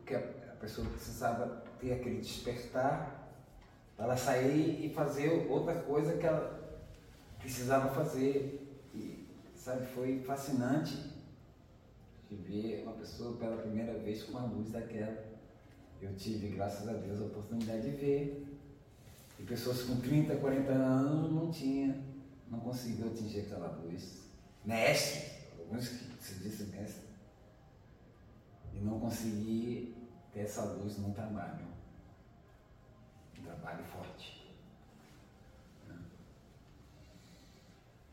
que a, a pessoa precisava ter aquele despertar para ela sair e fazer outra coisa que ela precisava fazer. E, sabe, foi fascinante de ver uma pessoa pela primeira vez com a luz daquela. Eu tive, graças a Deus, a oportunidade de ver. E pessoas com 30, 40 anos não tinha, não conseguiu atingir aquela luz. Mestre, alguns que se disse mestre. E não consegui ter essa luz num trabalho. Um trabalho forte.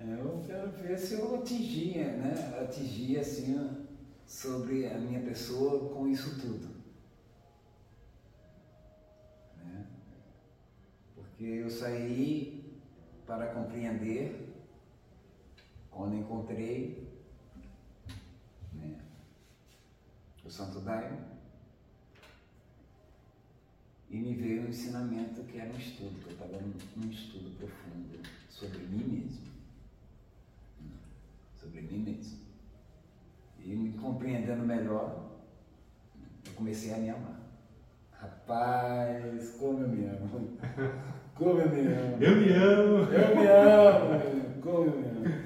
Eu quero ver se eu atingia, né? Atingia assim sobre a minha pessoa com isso tudo. Né? Porque eu saí para compreender quando encontrei né, o Santo Daime e me veio um ensinamento que era um estudo, que eu estava num estudo profundo sobre mim mesmo. Sobre mim mesmo. E me compreendendo melhor, eu comecei a me amar. Rapaz, como eu me amo. Como eu me amo. Eu me amo. Eu me amo. Como eu me amo.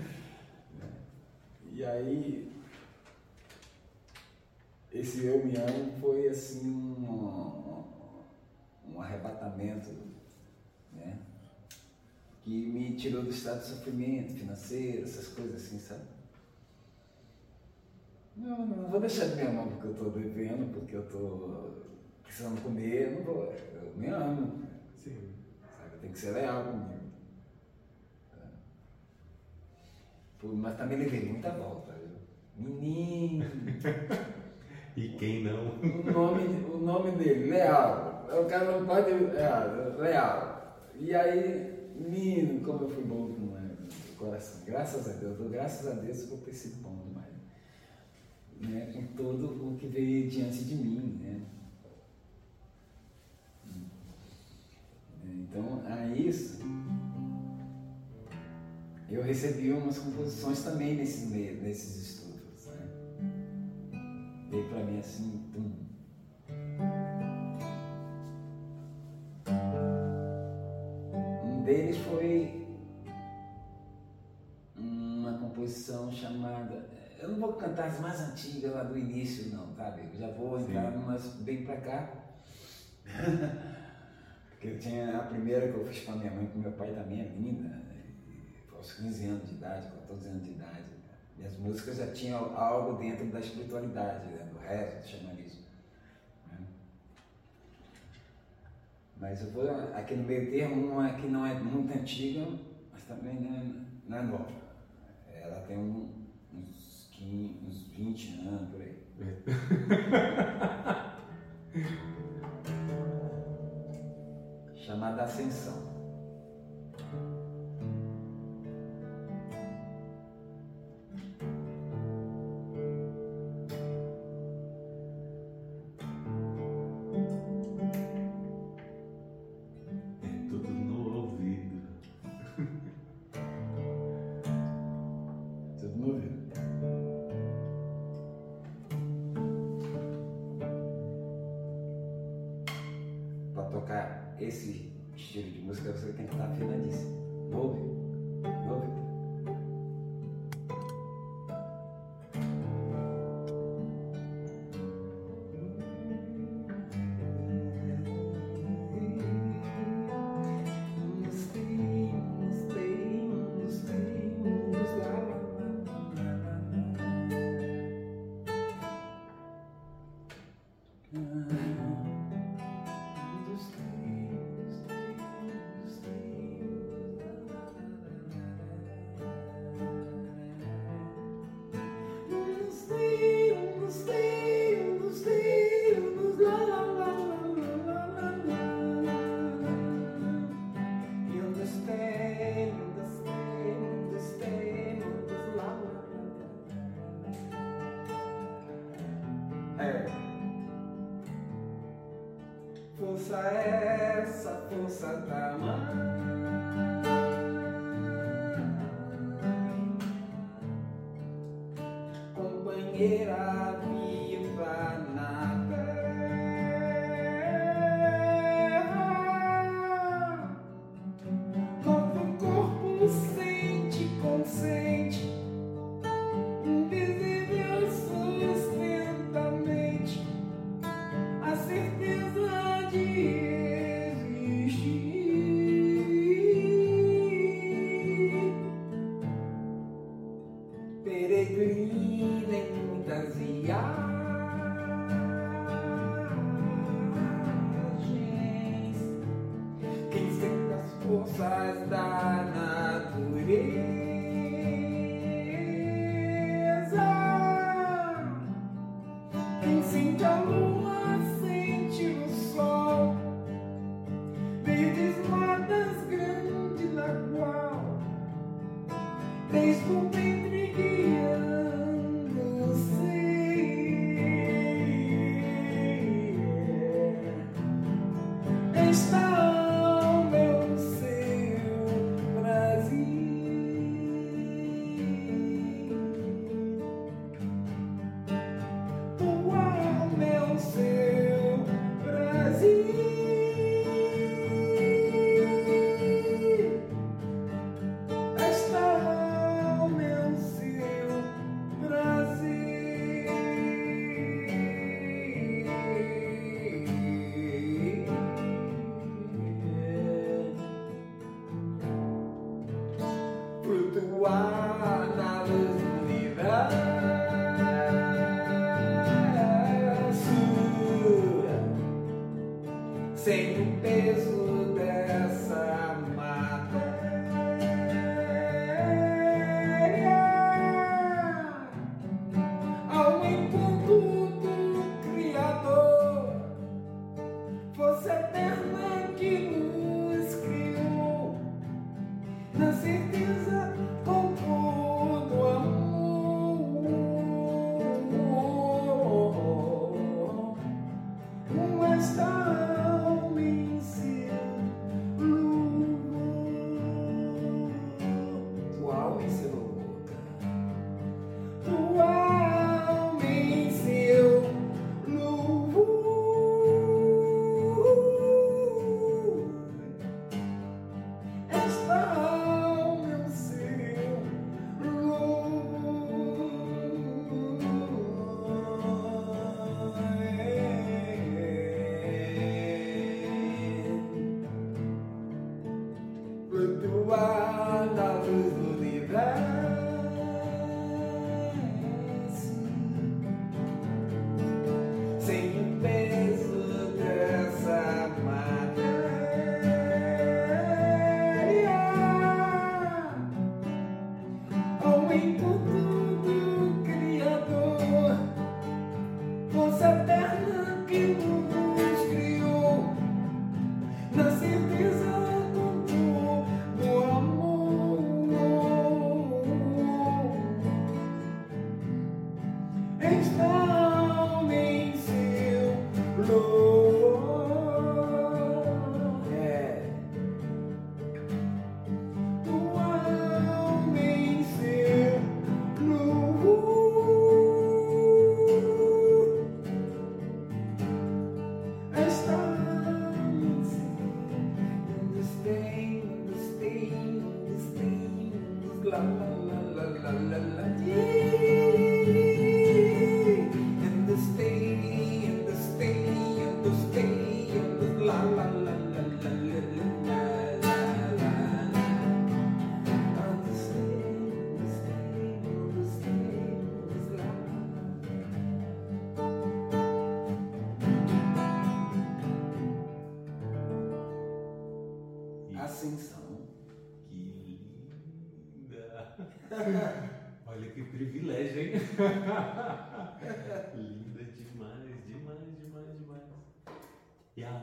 E aí, esse eu me amo foi assim um, um arrebatamento, né? Que me tirou do estado de sofrimento financeiro, essas coisas assim, sabe? Não, não vou deixar de me amar porque eu estou devendo, porque eu estou precisando comer, não vou. Eu me amo. Sim. Tem que ser leal comigo. Mas também levei muita volta. Viu? Menino! e quem não? O nome, o nome dele, Leal. O cara não pode. É, leal. E aí, menino, como eu fui bom com o coração. Graças a Deus, graças a Deus por ter sido bom né, com todo o que veio diante de mim. Né? Então, a isso, eu recebi umas composições também nesses, nesses estudos. Né? Veio para mim assim, tum. Um deles foi uma composição chamada eu não vou cantar as mais antigas lá do início, não, sabe? Eu já vou entrar Sim. numas bem pra cá. Porque eu tinha a primeira que eu fiz pra minha mãe, com meu pai também é linda, aos 15 anos de idade, 14 anos de idade. Minhas músicas já tinham algo dentro da espiritualidade, né? do resto, do xamanismo. Né? Mas eu vou aqui no meio termo, uma que não é muito antiga, mas também não é, é nova. Ela tem um, uns 20 anos, por aí. Chamada Ascensão. tocar esse estilo de música, você tem que estar afinadíssimo. Novo, novo.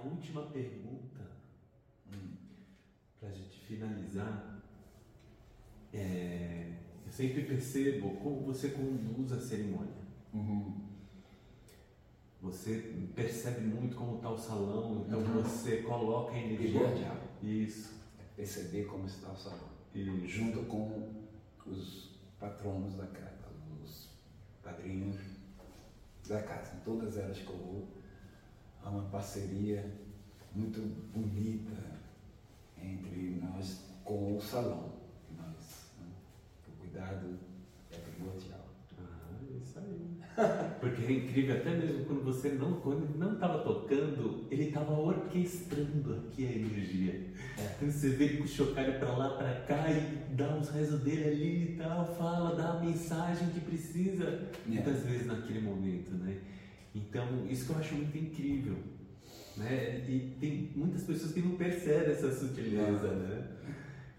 A última pergunta, pra gente finalizar, é, eu sempre percebo como você conduz a cerimônia. você percebe muito como está o salão, então Uhum. você coloca a energia. Primordial. Isso. É perceber como está o salão. Isso. Junto com os patronos da casa, os padrinhos da casa. Em todas elas que eu vou, há uma parceria muito bonita entre nós com o salão. Nós, né? O cuidado é primordial. Ah, isso aí. Porque é incrível, até mesmo quando você não, quando ele não estava tocando, ele estava orquestrando aqui a energia. É. Então você vê ele chocalho pra lá, pra cá e dá uns rezos dele ali e tal, fala, dá a mensagem que precisa, É. muitas vezes naquele momento, né? Então, isso que eu acho muito incrível, né? E tem muitas pessoas que não percebem essa sutileza, né?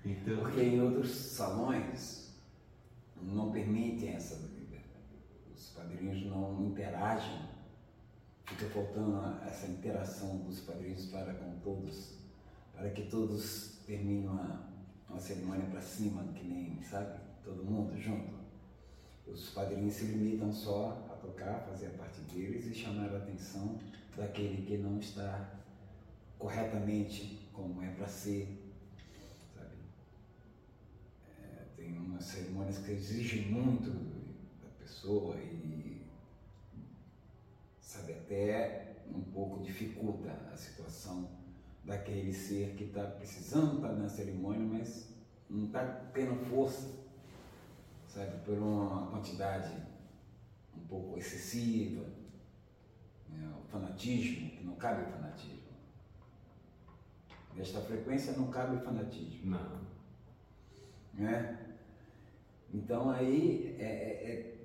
Então, Porque em outros salões não permitem essa liberdade. Os padrinhos não interagem. Fica faltando essa interação dos padrinhos para com todos, para que todos terminem uma, uma cerimônia para cima, que nem, sabe? Todo mundo junto. Os padrinhos se limitam só a tocar, fazer a parte deles e chamar a atenção daquele que não está corretamente como é para ser, sabe? tem umas cerimônias que exigem muito da pessoa e sabe até um pouco dificulta a situação daquele ser que está precisando estar na cerimônia, mas não está tendo força, sabe, por uma quantidade um pouco excessiva, né? o fanatismo, que não cabe o fanatismo. Nesta frequência não cabe o fanatismo não. né? Então aí é, é- é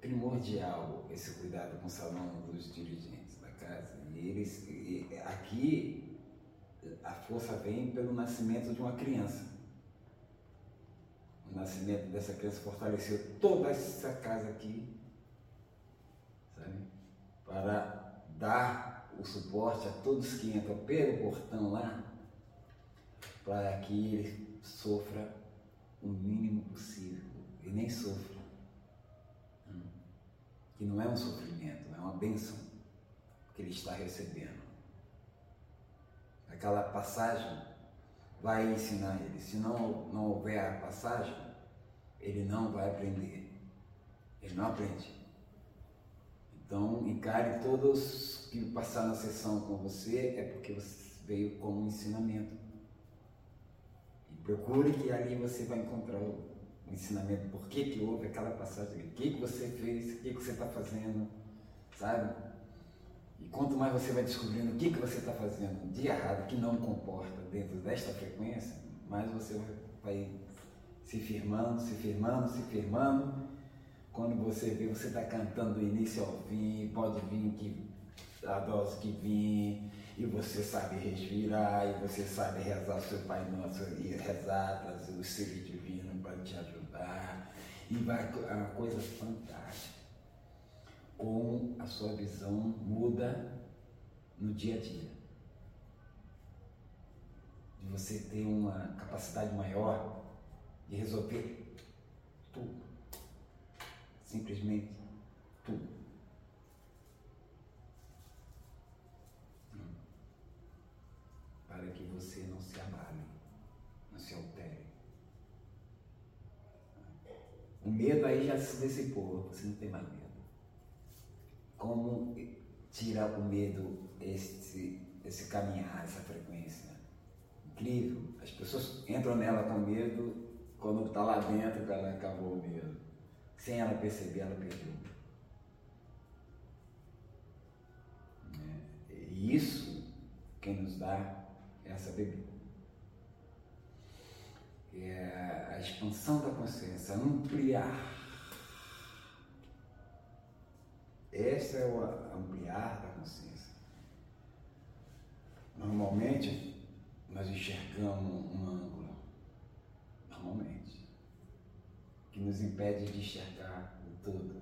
primordial esse cuidado com o salão dos dirigentes da casa. E eles, e aqui a força vem pelo nascimento de uma criança. O nascimento dessa criança fortaleceu toda essa casa aqui, sabe? Para dar o suporte a todos que entram pelo portão lá, para que ele sofra o mínimo possível e nem sofra. Que não é um sofrimento, é uma bênção que ele está recebendo. Aquela passagem vai ensinar ele. Se não, não houver a passagem, ele não vai aprender. Ele não aprende. Então, encare todos que passaram na sessão com você, é porque você veio como um ensinamento. E procure que ali você vai encontrar o, o ensinamento. Por que, que houve aquela passagem? O que, que você fez? O que, que você está fazendo? Sabe? Quanto mais você vai descobrindo o que, que você está fazendo de errado, que não comporta dentro desta frequência, mais você vai, se firmando, se firmando, se firmando. Quando você vê, você está cantando do início ao fim, pode vir que a dose que vir, e você sabe respirar, e você sabe rezar seu Pai Nosso, e rezar, trazer o Espírito Divino para te ajudar. E vai é uma coisa fantástica. Como a sua visão muda no dia a dia. De você ter uma capacidade maior de resolver tudo. Simplesmente tudo. Para que você não se abale, não se altere. O medo aí já se dissipou, você não tem mais medo. Como tirar o medo, esse, esse caminhar, essa frequência? Incrível. As pessoas entram nela com medo, quando está lá dentro, ela acabou o medo. Sem ela perceber, ela perdeu. É, E isso, quem nos dá é a sabedoria. É a expansão da consciência, ampliar. Esse é o ampliar da consciência. Normalmente, nós enxergamos um ângulo. Normalmente. Que nos impede de enxergar o todo.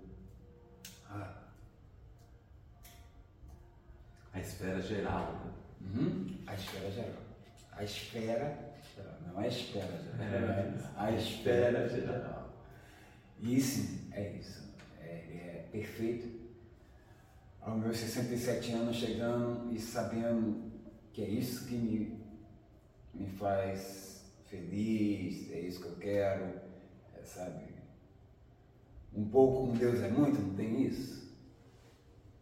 Ah, A esfera geral, né? Uhum. A esfera geral. A esfera geral. Não a esfera geral. É, a esfera geral. Isso é isso. É, é perfeito aos meus 67 anos chegando e sabendo que é isso que me, me faz feliz, é isso que eu quero, é, sabe? Um pouco com Deus é muito, não tem isso?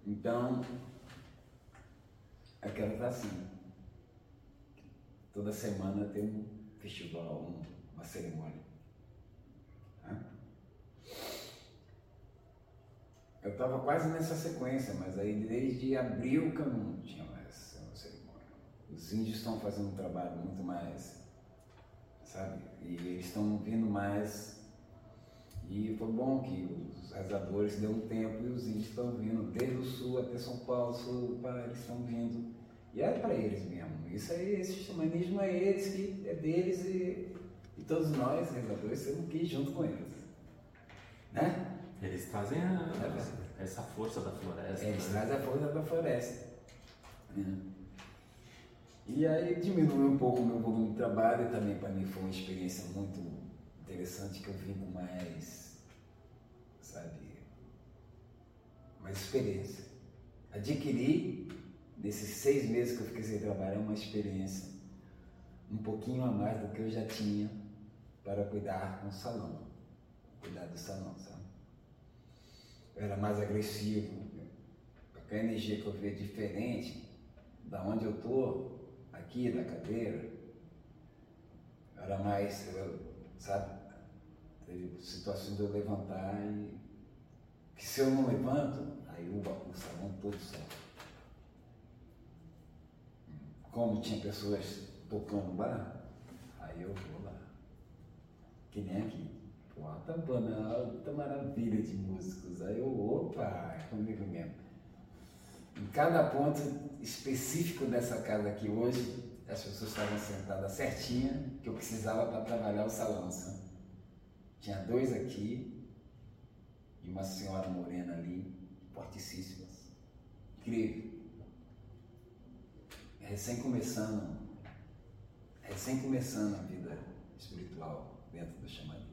Então, eu quero estar assim. Toda semana tem um festival, uma cerimônia. Eu estava quase nessa sequência, mas aí desde abril que eu não tinha mais cerimônia. Os índios estão fazendo um trabalho muito mais, sabe? E eles estão vindo mais. E foi bom que os rezadores deu um tempo e os índios estão vindo, desde o sul até São Paulo, sul, para, eles estão vindo. E é para eles mesmo. Isso aí, esse xamanismo é eles, que é deles e, e todos nós, rezadores, temos que ir junto com eles. Né? Eles trazem a, é essa força da floresta. Eles né? trazem a força da floresta. É. E aí diminuiu um pouco o meu volume de trabalho, e também para mim foi uma experiência muito interessante que eu vim com mais, sabe, mais experiência. Adquiri, nesses seis meses que eu fiquei sem trabalhar, uma experiência um pouquinho a mais do que eu já tinha para cuidar com o salão, cuidar do salão, sabe? Eu era mais agressivo, porque a energia que eu via diferente da onde eu tô, aqui da cadeira, era mais, eu, sabe, teve situações de eu levantar e que se eu não levanto, aí o, o salão todo sobe. Como tinha pessoas tocando bar, aí eu vou lá. Que nem aqui. Pô, tá banal, tá maravilha de músicos. Aí eu, opa, é comigo mesmo. Em cada ponto específico dessa casa aqui hoje, as pessoas estavam sentadas certinha que eu precisava para trabalhar o salão. Sabe? Tinha dois aqui e uma senhora morena ali, fortíssimas. Incrível. Recém começando, recém começando a vida espiritual dentro do chamado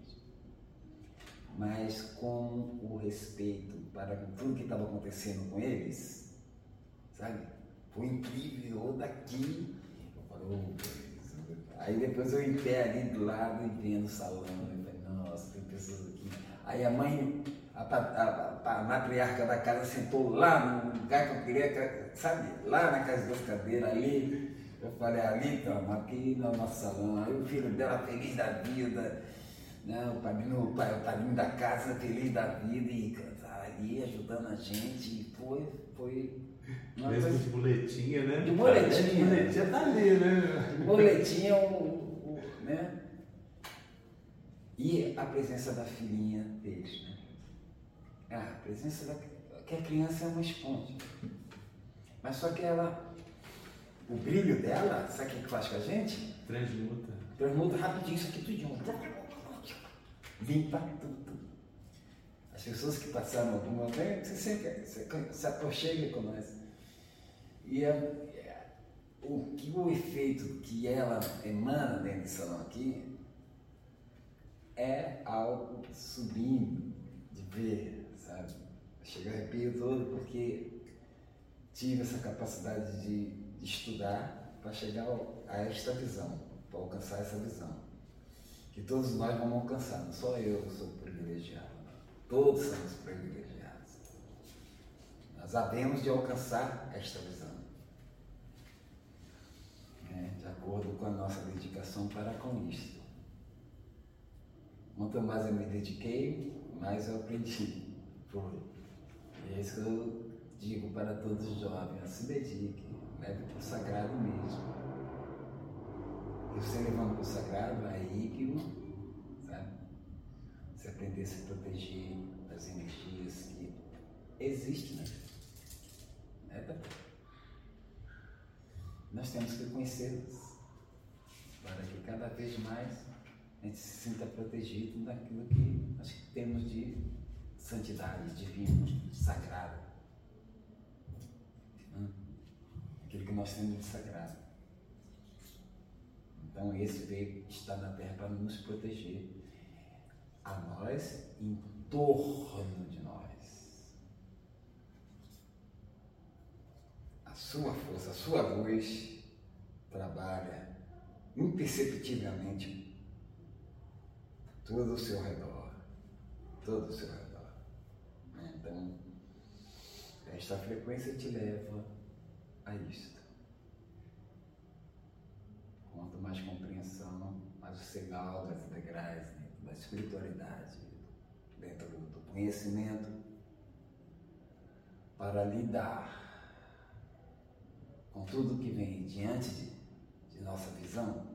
mas com o respeito para tudo que estava acontecendo com eles, sabe? Foi incrível, daqui. Eu falei, Aí depois eu em pé ali do lado e vendo o salão, eu falei, nossa, tem pessoas aqui. Aí a mãe, a, a, a, matriarca da casa sentou lá no lugar que eu queria, sabe? Lá na casa das cadeiras, ali. Eu falei, ali, então, aqui no nosso salão. Aí o filho dela feliz da vida né? o, padrinho, o padrinho da casa feliz da vida e tá ali ajudando a gente. Foi, foi. Mesmo coisa... de boletinha, né? De boletinha. De boletinha tá ali, né? De boletinha, o, o, né? E a presença da filhinha deles, né? Ah, a presença da. que a criança é uma esponja. Mas só que ela. O brilho dela, sabe o que faz com a gente? Transmuta. Transmuta rapidinho isso aqui tudinho limpa tudo. As pessoas que passaram algum momento, você sempre se aconchega com nós. E é, é, o, que o efeito que ela emana dentro do salão aqui é algo sublime de ver, sabe? Chega arrepio todo porque tive essa capacidade de, de estudar para chegar a esta visão, para alcançar essa visão que todos nós vamos alcançar, não só eu sou privilegiado, todos somos privilegiados. Nós havemos de alcançar esta visão, né, de acordo com a nossa dedicação para com isto. Quanto mais eu me dediquei, mais eu aprendi. E é isso que eu digo para todos os jovens, se dedique, leve para o sagrado mesmo você levando para o sagrado, aí que, sabe? Você aprender a se proteger das energias que existem, né? É, Nós temos que conhecê-las para que cada vez mais a gente se sinta protegido daquilo que nós temos de santidade, divino, sagrado. Hum? Aquilo que nós temos de sagrado. Então, esse veio na terra para nos proteger, a nós, em torno de nós. a sua força, a sua luz trabalha imperceptivelmente todo o seu redor, todo o seu redor. Então, esta frequência te leva a isto. Quanto compreensão, mais você galga as integrais da espiritualidade, dentro do conhecimento, para lidar com tudo que vem diante de, de nossa visão.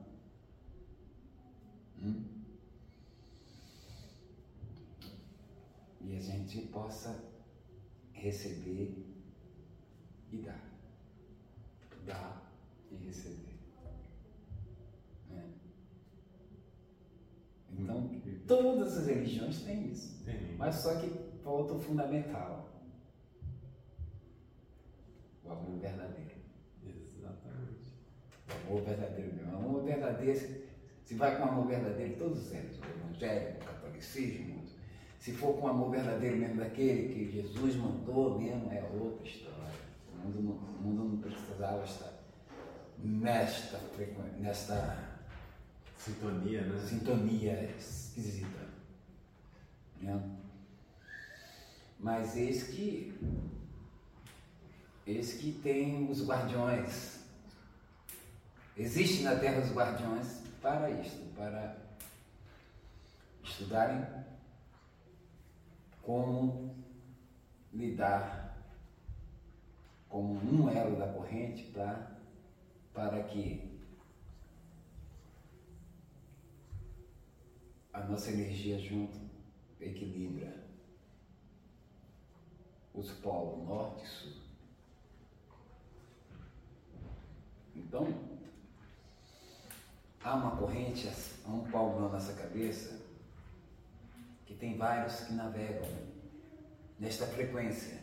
Hum? E a gente possa receber e dar. Dar e receber. É. Então, todas as religiões têm isso. Mas só que falta o fundamental. O amor verdadeiro. Exatamente. O amor verdadeiro mesmo. O amor verdadeiro, se vai com amor verdadeiro, todos eles, o evangelho, o catolicismo, se for com amor verdadeiro mesmo daquele que Jesus mandou mesmo, é outra história. O mundo, não- o mundo não precisava estar nesta, nesta Sintonia, né? sintonia esquisita. Né? Mas eis que eis que tem os guardiões. Existem na Terra os guardiões para isto, para estudarem como lidar como um elo da corrente pra, para que a nossa energia junto equilibra os polos norte e sul. Então, há uma corrente, há um polo na nossa cabeça que tem vários que navegam nesta frequência.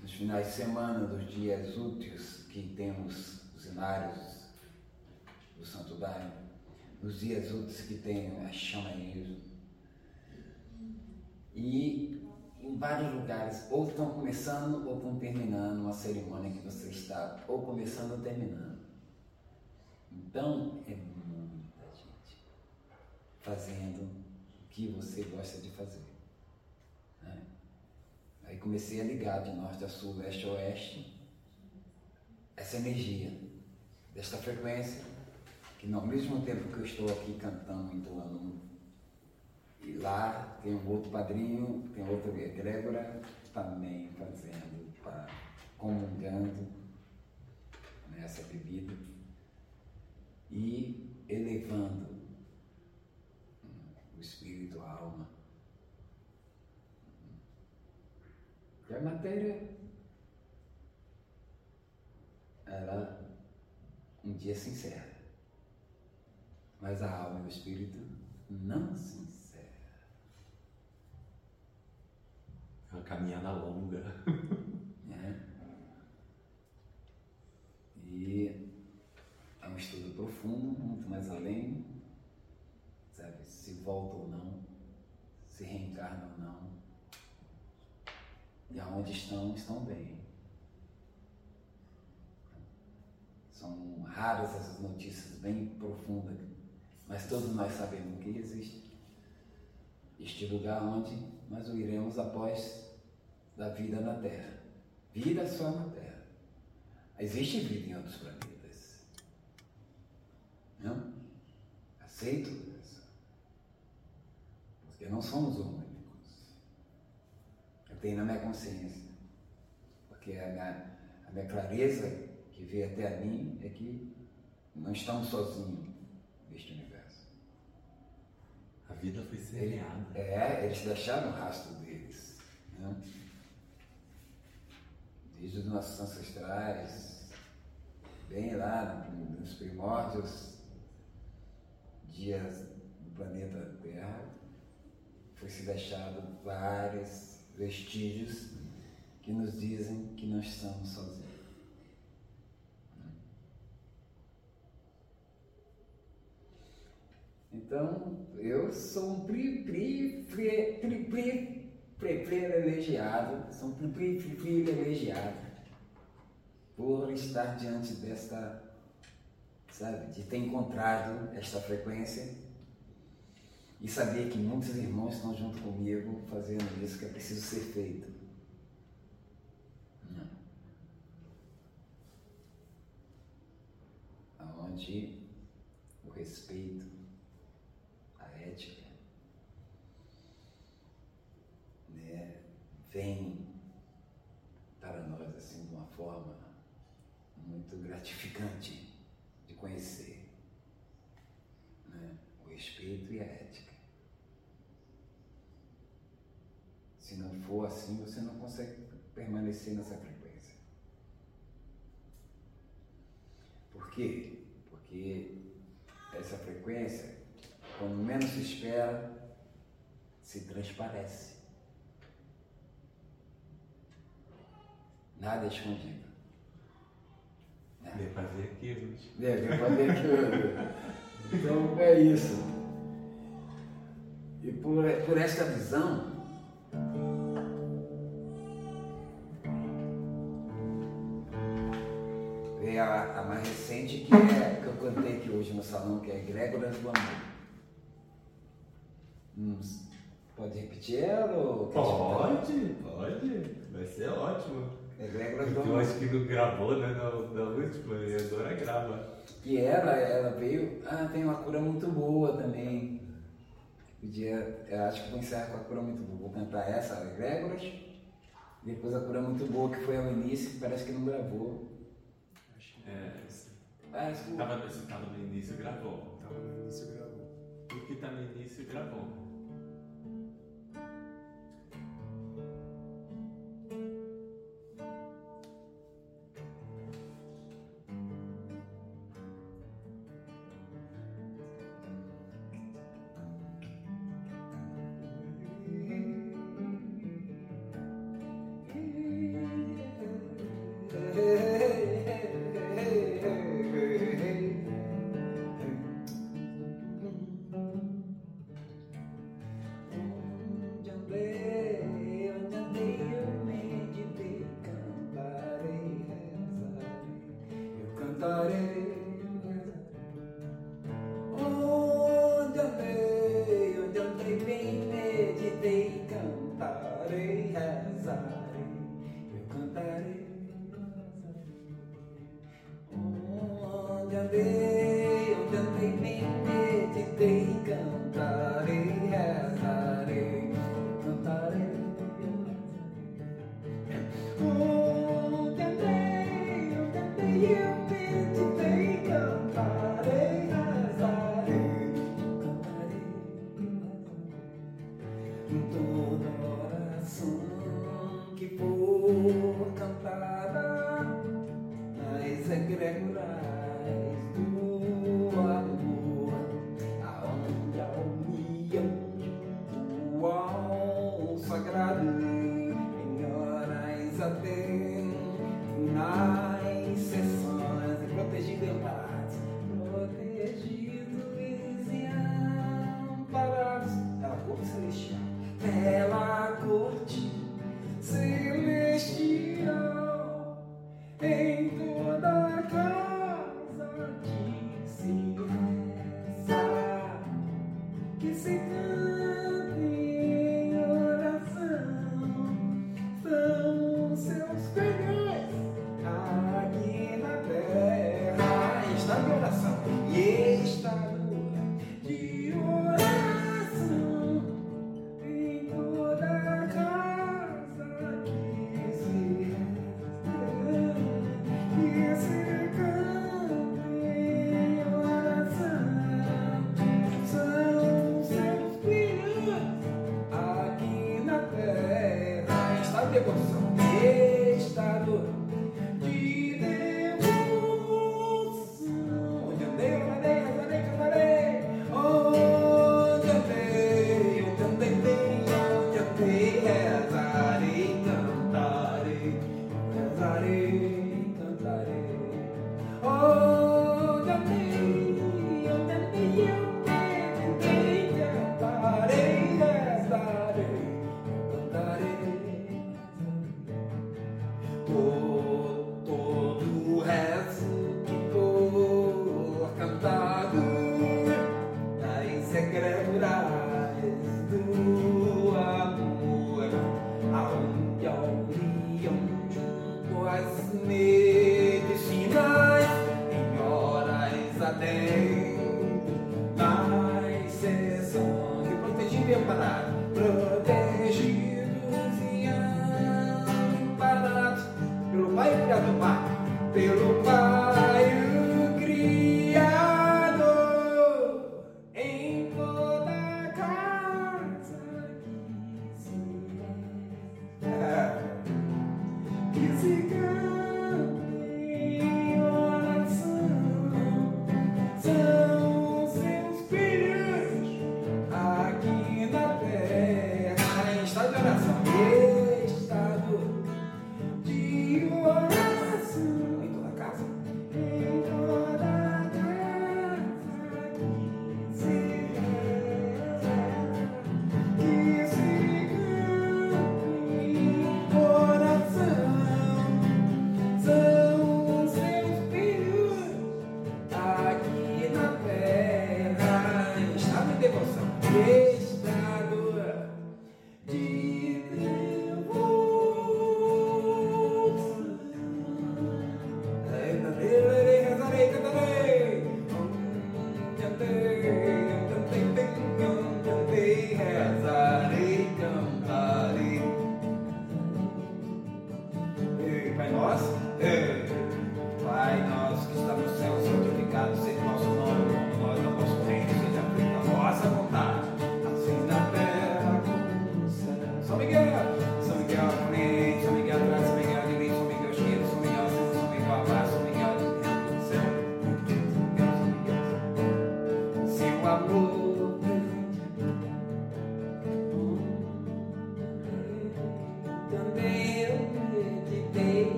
Nos finais de semana, dos dias úteis que temos os inários do Santo Daime, nos dias úteis que tem a chamanismo. E em vários lugares, ou estão começando ou estão terminando uma cerimônia que você está, ou começando ou terminando. Então, é muita gente fazendo o que você gosta de fazer. né? Aí comecei a ligar de norte a sul, leste a oeste, essa energia, desta frequência, que no mesmo tempo que eu estou aqui cantando, entoando e lá tem um outro padrinho, tem outra egrégora também fazendo, pá, comungando nessa bebida e elevando o espírito, a alma. E a matéria, ela um dia se encerra, mas a alma e o espírito não se encerram. É uma caminhada longa. né? E é um estudo profundo, muito mais além, sabe, se volta ou não, se reencarna ou não, e aonde estão, estão bem. São raras essas notícias bem profundas, mas todos nós sabemos que existe este lugar onde nós o iremos após da vida na Terra. Vida só na Terra. Existe vida em outros planetas. Não? Aceito isso. Porque não somos únicos. Eu tenho na minha consciência. Porque a minha, a minha clareza que veio até a mim é que não estamos sozinhos neste universo. A vida foi semeada. É, eles deixaram o rastro deles. Né? Desde os nossos ancestrais, bem lá nos primórdios dias do planeta Terra, foi se deixado vários vestígios que nos dizem que nós estamos sozinhos. Então, eu sou um pri, pri, pri, pri, pri privilegiado, por estar diante desta, sabe, de ter encontrado esta frequência e saber que muitos irmãos estão junto comigo fazendo isso que é preciso ser feito. Aonde o respeito, a ética, né, vem para nós assim de uma forma muito gratificante de conhecer né, o respeito e a ética. Se não for assim, você não consegue permanecer nessa frequência. Por quê? Porque essa frequência, quando menos se espera, se transparece. Nada é escondido. Deve fazer aquilo. Deve fazer aquilo. Então é isso. E por, por esta visão, é a, a, mais recente que, é, que eu cantei aqui hoje no salão, que é Grégoras do Amor. Hum, pode repetir ela? Ou pode, pode. Vai ser ótimo. É do. Eu acho que não gravou, né, na, na última, e agora grava. E ela, ela veio, ah, tem uma cura muito boa também. Podia, eu acho que vou encerrar com a cura muito boa. Vou cantar essa, a Grégoras. Depois a cura muito boa, que foi ao início, parece que não gravou. É, ah, Tava, você tava no início gravou. Tava no início gravou. O que tá no início gravou.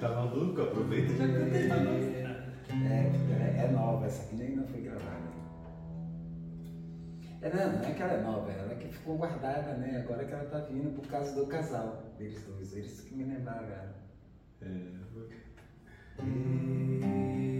Tá maluco? Aproveita e já cantei pra nós. É, é, é nova, essa aqui nem não foi gravada. É, não, não é que ela é nova, ela é que ficou guardada, né? Agora que ela tá vindo por causa do casal deles dois. Eles que me lembraram ela. É. E...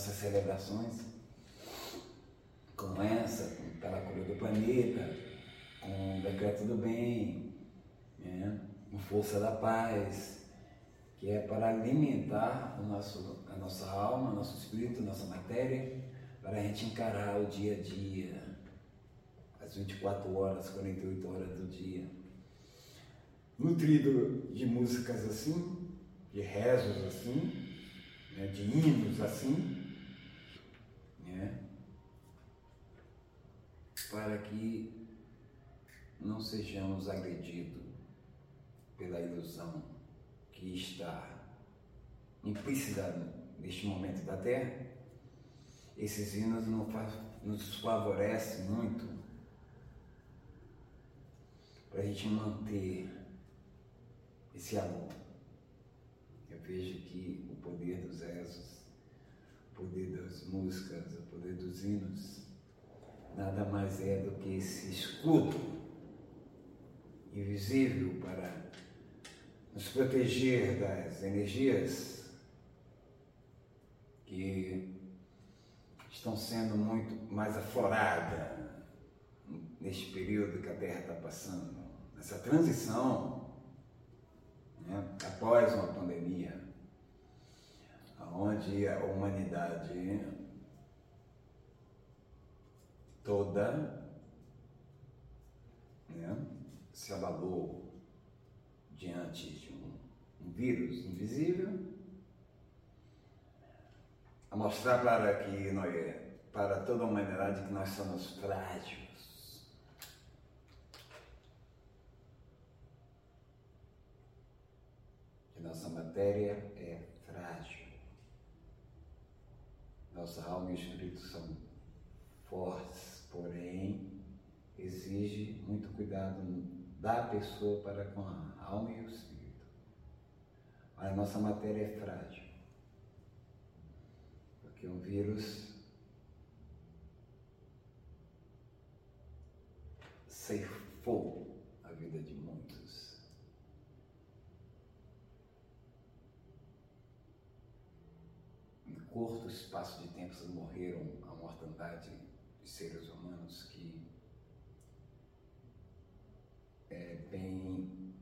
celebrações como essa, pela cura do planeta, com o decreto do bem, né? com força da paz, que é para alimentar o nosso, a nossa alma, nosso espírito, nossa matéria, para a gente encarar o dia a dia, as 24 horas, 48 horas do dia. Nutrido de músicas assim, de rezos assim, né? de hinos assim, né? Para que não sejamos agredidos pela ilusão que está implícita neste momento da Terra, esses hinos nos favorecem muito para a gente manter esse amor. Eu vejo que o poder dos rezos, o poder das músicas, poder dos hinos nada mais é do que esse escudo invisível para nos proteger das energias que estão sendo muito mais afloradas neste período que a Terra está passando, nessa transição né, após uma pandemia, onde a humanidade toda né, se abalou diante de um, um vírus invisível, a mostrar para que nós, para toda a humanidade que nós somos frágeis. Que nossa matéria é frágil. Nossa alma e espírito são fortes, porém exige muito cuidado da pessoa para com a alma e o espírito. A nossa matéria é frágil. Porque um vírus ceifou a vida de muitos. Em curto espaço de tempo morreram a mortandade de seres humanos que bem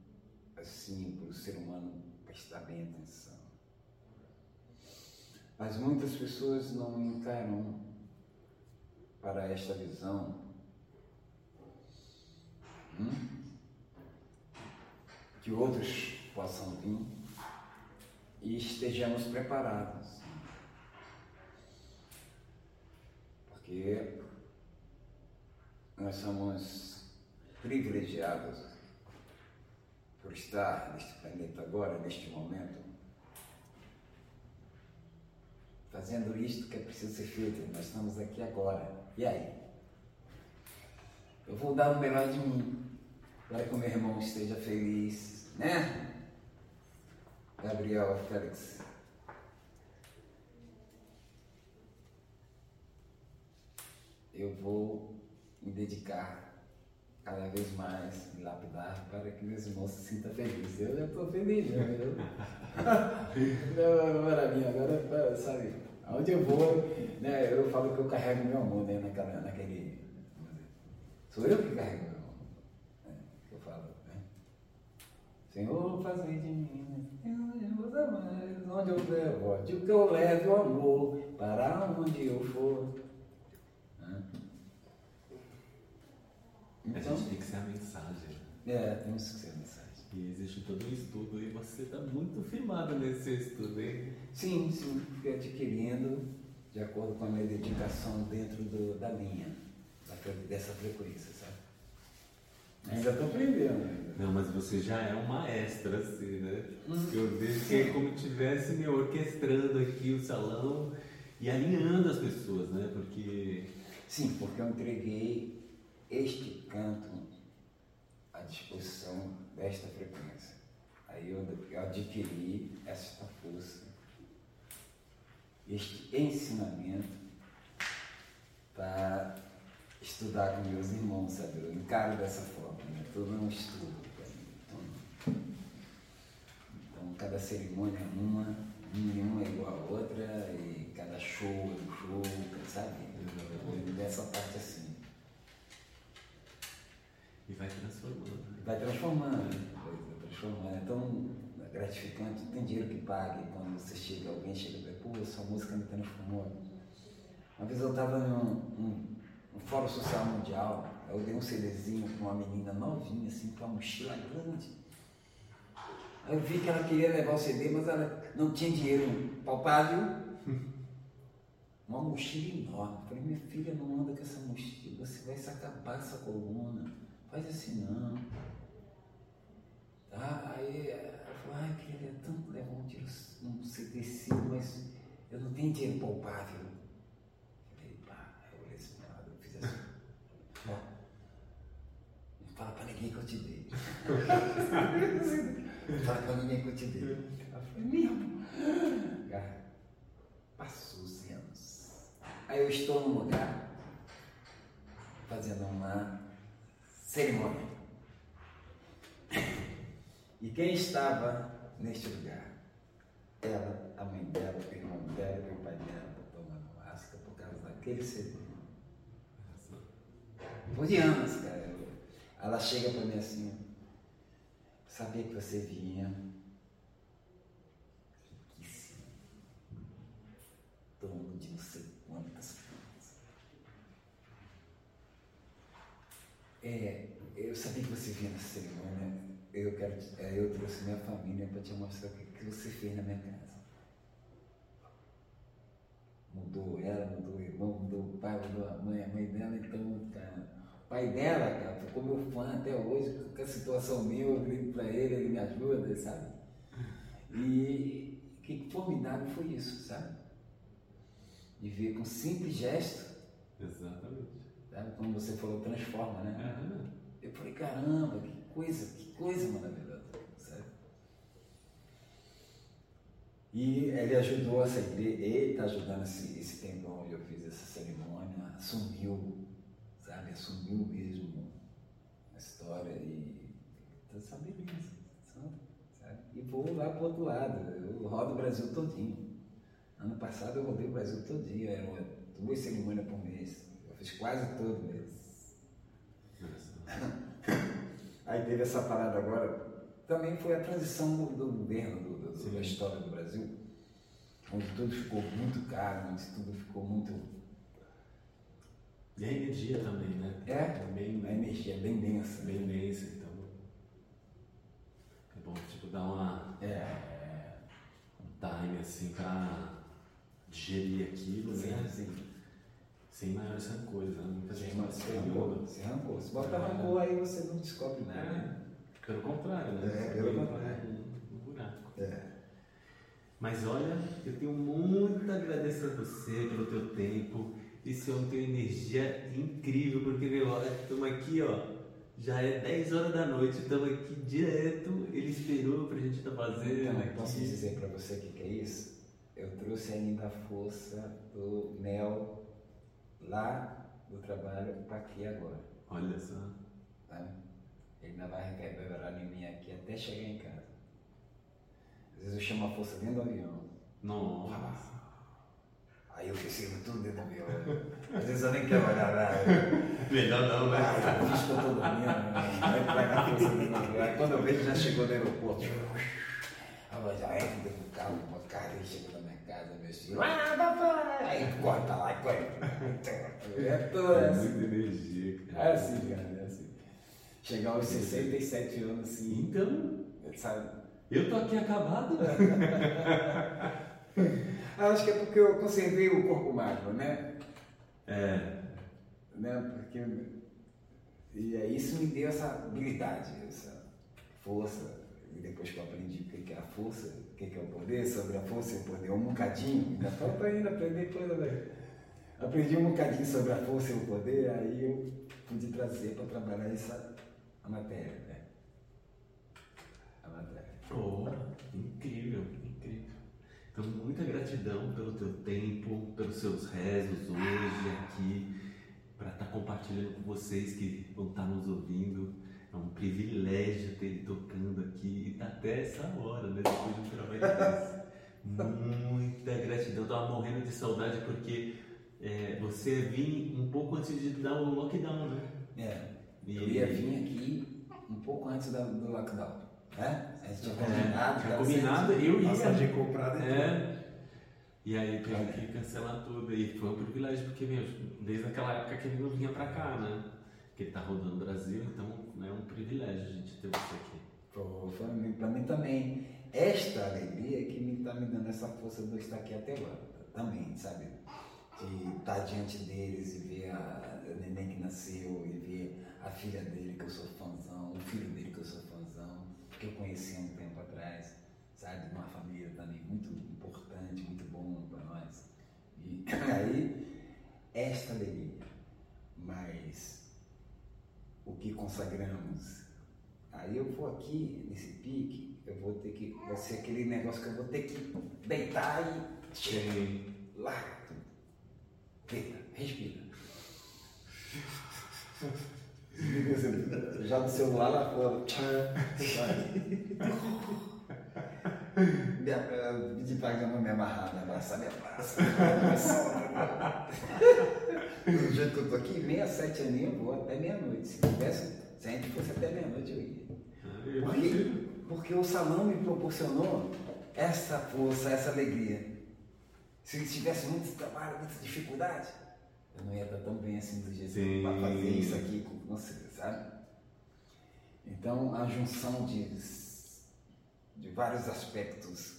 assim para o ser humano prestar bem atenção. Mas muitas pessoas não encaram para esta visão hum, que outros possam vir e estejamos preparados. Porque nós somos privilegiados por estar neste planeta agora, neste momento, fazendo isto que é preciso ser feito. Nós estamos aqui agora. E aí? Eu vou dar o melhor de mim para que o meu irmão esteja feliz, né? Gabriel Félix. Eu vou me dedicar cada vez mais, me lapidar para que meus irmãos se sintam felizes. Eu já estou feliz, né? Eu... Maravilha, agora, sabe, aonde eu vou, né, eu falo que eu carrego meu amor, né, naquela, naquele... Sou eu que carrego meu amor, né, que eu falo, né? Senhor, faz de mim, meus amados, onde eu levo, de que eu leve o amor, para onde eu for. Então, a gente tem que ser a mensagem. É, temos que ser a mensagem. E existe todo um estudo e você está muito firmado nesse estudo, hein? Sim, sim, fui adquirindo de acordo com a minha dedicação dentro do, da linha, dessa frequência, sabe? Ainda estou aprendendo. Não, mas você já é um maestro, assim, né? Hum. Eu vejo que é como se estivesse me orquestrando aqui o salão e alinhando as pessoas, né? Porque. Sim, porque eu entreguei este canto à disposição desta frequência. Aí eu, eu adquiri esta força, este ensinamento para estudar com meus irmãos, sabe? Eu encaro dessa forma, né? Todo um estudo para mim. Então, então, cada cerimônia é uma, nenhuma é igual a outra, e cada show é um show, sabe? Eu, dessa parte assim. E vai transformando. Né? Vai transformando, vai transformando. É tão gratificante, tem dinheiro que pague quando você chega, alguém chega e diz, pô, sua música me transformou. Uma vez eu estava num, num, num, fórum social mundial, eu dei um CDzinho com uma menina novinha, assim, com uma mochila grande. Aí eu vi que ela queria levar o CD, mas ela não tinha dinheiro palpável. Uma mochila enorme. Eu falei, minha filha, não anda com essa mochila, você vai se acabar essa coluna faz assim não. Tá? Aí ela falou, ai, queria tanto levar um tiro, um CTC, mas eu não tenho dinheiro palpável. Eu falei, pá, eu assim, eu fiz assim. Não fala pra ninguém que eu te dei. não fala pra ninguém que eu te dei. Ela falou, mesmo? Passou os anos. Aí eu estou num lugar fazendo uma cerimônia. E quem estava neste lugar? Ela, a mãe dela, o irmão dela o pai dela tomando máscara por causa daquele CD. Por de anos, cara. Ela chega para mim assim, sabia que você vinha. Riquíssimo. Dono de não sei quantas É, eu sabia que você vinha nessa cerimônia. Eu, quero, é, eu trouxe minha família para te mostrar o que, você fez na minha casa. mudou ela, mudou o irmão, mudou o pai, mudou a mãe, a mãe dela, então, cara, o pai dela, cara, ficou meu fã até hoje, com a situação minha, eu grito pra ele, ele me ajuda, sabe? E que formidável foi isso, sabe? De ver com um simples gesto. Exatamente. Sabe? Como você falou, transforma, né? Uhum. Eu falei, caramba, que coisa, que coisa maravilhosa, sabe? E ele ajudou essa igreja, ele está ajudando esse, esse tempo onde eu fiz essa cerimônia, assumiu, sabe? Assumiu mesmo a história e tá sabendo isso, sabe? E vou lá pro outro lado, eu rodo o Brasil todinho. Ano passado eu rodei o Brasil todinho, eram duas cerimônias por mês. Fiz quase todo mês. Aí teve essa parada agora. Também foi a transição do, do governo, do, do, da história do Brasil, onde tudo ficou muito caro, onde tudo ficou muito. E a energia também, né? É, bem, a energia é bem densa. Bem densa, então. É bom, tipo, dar uma. É. Um time assim pra digerir aquilo, Sim, né? sim. Sem maiores rancores, né? Muita gente não Se rancor, se rancor. Se bota rancor aí você não descobre nada. né? Pelo contrário, né? É, pelo contrário. No buraco. É. Mas olha, eu tenho muito a agradecer a você pelo teu tempo. Esse homem tem uma energia incrível, porque meu, estamos aqui, ó. Já é 10 horas da noite, estamos aqui direto. Ele esperou pra gente estar fazendo. Então, aqui. posso dizer para você o que, que é isso? Eu trouxe ainda a força do Nel lá do trabalho para aqui agora. Olha só. Tá? Ele ainda vai reverberar em mim aqui até chegar em casa. Às vezes eu chamo a força dentro do avião. Nossa. Aí eu recebo tudo dentro do avião. Às vezes eu nem quero olhar lá. Melhor não, né? Ah, eu fiz que eu tô dormindo. né? Aí traga a força dentro do avião. Aí quando eu vejo já chegou no aeroporto. Aí eu já entro dentro do carro, cara e chego na minha casa, meus filhos. Ah! Aí corta lá e corre. É É assim. muita energia, É cara. assim, cara, é assim. Chegar aos 67 anos assim, Então, sabe? eu tô aqui acabado. Eu acho que é porque eu conservei o corpo magro, né? É. né? Porque e aí isso me deu essa habilidade, essa força. E depois que eu aprendi o que é a força, que que é o poder, sobre a força e o poder, um bocadinho, ainda falta ainda aprender coisa, velho. Aprendi um bocadinho sobre a força e o poder, aí eu pude trazer para trabalhar essa a matéria, né? A matéria. Oh, incrível, incrível. Então, muita gratidão pelo teu tempo, pelos seus rezos hoje aqui, para estar compartilhando com vocês que vão estar nos ouvindo. É um privilégio ter ele tocando aqui tá até essa hora, né? Depois de um trabalho desse. Muita gratidão. Eu tava morrendo de saudade porque é, você vinha um pouco antes de dar o lockdown, né? É, E- eu ia vir aqui um pouco antes da- do lockdown, né? A gente tinha É, combinado. tinha combinado, certo. eu ia. E tudo. É. E aí teve que cancelar tudo. E foi um privilégio, porque, meu, desde aquela época que ele não vinha pra cá, né? Que ele tá rodando o Brasil, então é um privilégio a gente ter você aqui. Foi mim- também. Esta alegria que me está me dando essa força de eu estar aqui até agora. Também, sabe? De estar diante deles e ver a, a neném que nasceu e ver a filha dele que eu sou fãzão, o filho dele que eu sou fãzão, que eu conheci há um tempo atrás, sabe? Uma família também muito importante, muito bom para nós. E aí, esta alegria. Mas que consagramos Aí eu vou aqui, nesse pique, eu vou ter que. Vai ser aquele negócio que eu vou ter que deitar e. Sim. Tudo. Deita, respira. Desliga o celular, lá fora. Me, Pedi pra Gama me amarrar, me abraçar, me abraça. Do jeito que eu tô aqui, meia, sete aninhos, eu vou até meia-noite. Se tivesse, se a gente fosse até meia-noite, eu ia. Ah, Porque, porque o salão me proporcionou essa força, essa alegria. Se tivesse muito trabalho, muita dificuldade, eu não ia estar tão bem assim do jeito Sim. para fazer isso aqui com você, sabe? Então, a junção de, de vários aspectos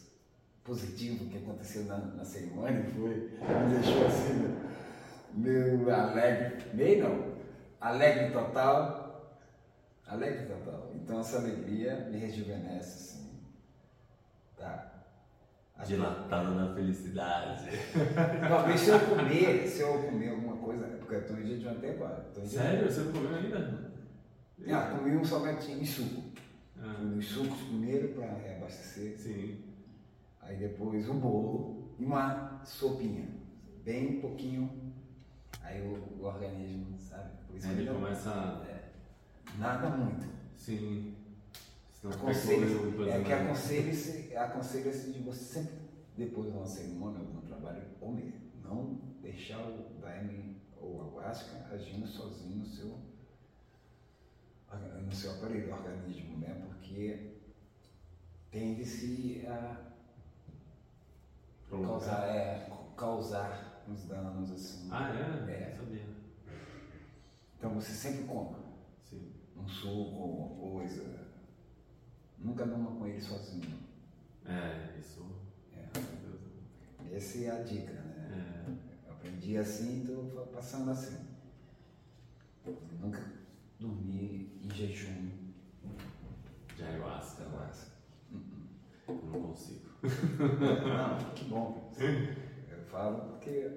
positivo que aconteceu na, na cerimônia foi, me deixou assim, meio alegre, meio não, alegre total, alegre total. Então essa alegria me rejuvenesce, assim, tá? Dilatado na felicidade. Talvez se eu comer, se eu comer alguma coisa, porque eu estou em jejum até agora. Sério? Você não comeu ainda? Ah, comi um salgadinho e suco. Ah. Os sucos primeiro para reabastecer. Sim. Aí depois o bolo e uma sopinha. Bem pouquinho. Aí o, o organismo, sabe? Por Aí ele começa. É, nada muito. Sim. Aconselho, é que peso, aconselha-se aconselha de você sempre, depois de uma cerimônia ou de um trabalho, comer. Não deixar o daime ou a ayahuasca agindo sozinho no seu, no seu aparelho, organismo, né? Porque tende-se a Prolongar. causar, é, causar uns danos assim. Ah, é? É. Sabia. Então você sempre compra Sim. um suco, alguma coisa. Nunca durma com ele sozinho. É, isso. É. Essa é a dica, né? É. Eu aprendi assim e estou passando assim. Nunca dormi em jejum. De ayahuasca. Ayahuasca. Eu não consigo. Não, que bom. Falo porque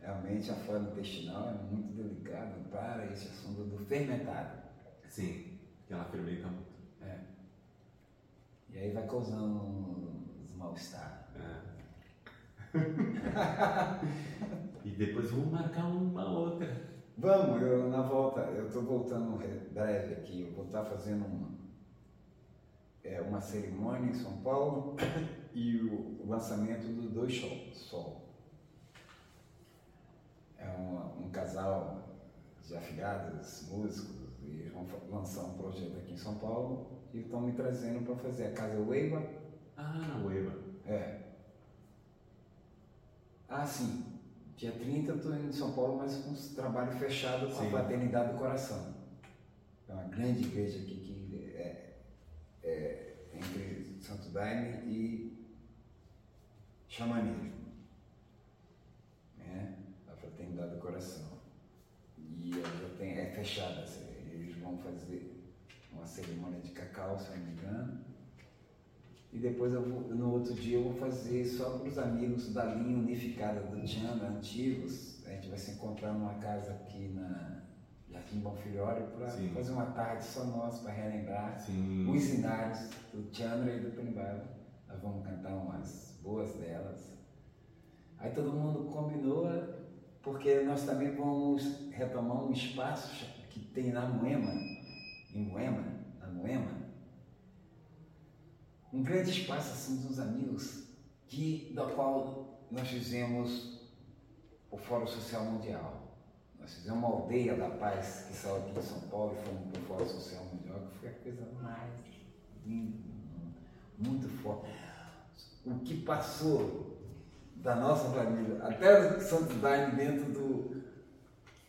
realmente a flora intestinal é muito delicada para esse assunto do fermentado. Sim. Que ela fermenta muito. É. E aí vai causando uns mal-estar. É. e depois vamos marcar uma outra. Vamos, eu, na volta, eu estou voltando re- breve aqui, eu vou estar fazendo uma, é, uma cerimônia em São Paulo e o, o lançamento do Dois Sol. Sol. É uma- um casal de afiliados, músicos, e vão lançar um projeto aqui em São Paulo e estão me trazendo para fazer a Casa Weiba. Ah, Ueva. É. Ah, sim. Dia 30 eu estou em São Paulo, mas com um trabalho fechado com Sim. a Fraternidade do Coração. É uma grande igreja aqui que é, é entre Santo Daime e Xamanismo. Né? A Fraternidade do Coração. E ela tem, é fechada. assim, Eles vão fazer uma cerimônia de cacau, se não me engano. E depois vou- no outro dia eu vou fazer só para os amigos da linha unificada do Tiana, antigos. A gente vai se encontrar numa casa aqui na Jardim Bonfilhório para fazer uma tarde só nós para relembrar Sim. os inários do Tiana e do Penimbara. Nós vamos cantar umas boas delas. Aí todo mundo combinou, porque nós também vamos retomar um espaço que tem na Moema, em Moema, na Moema, um grande espaço assim dos amigos, que, da qual nós fizemos o Fórum Social Mundial. Nós fizemos uma aldeia da paz que saiu aqui de São Paulo e fomos para o Fórum Social Mundial, que foi a coisa mais linda, muito forte. O que passou da nossa família, até o Santo Daime dentro do,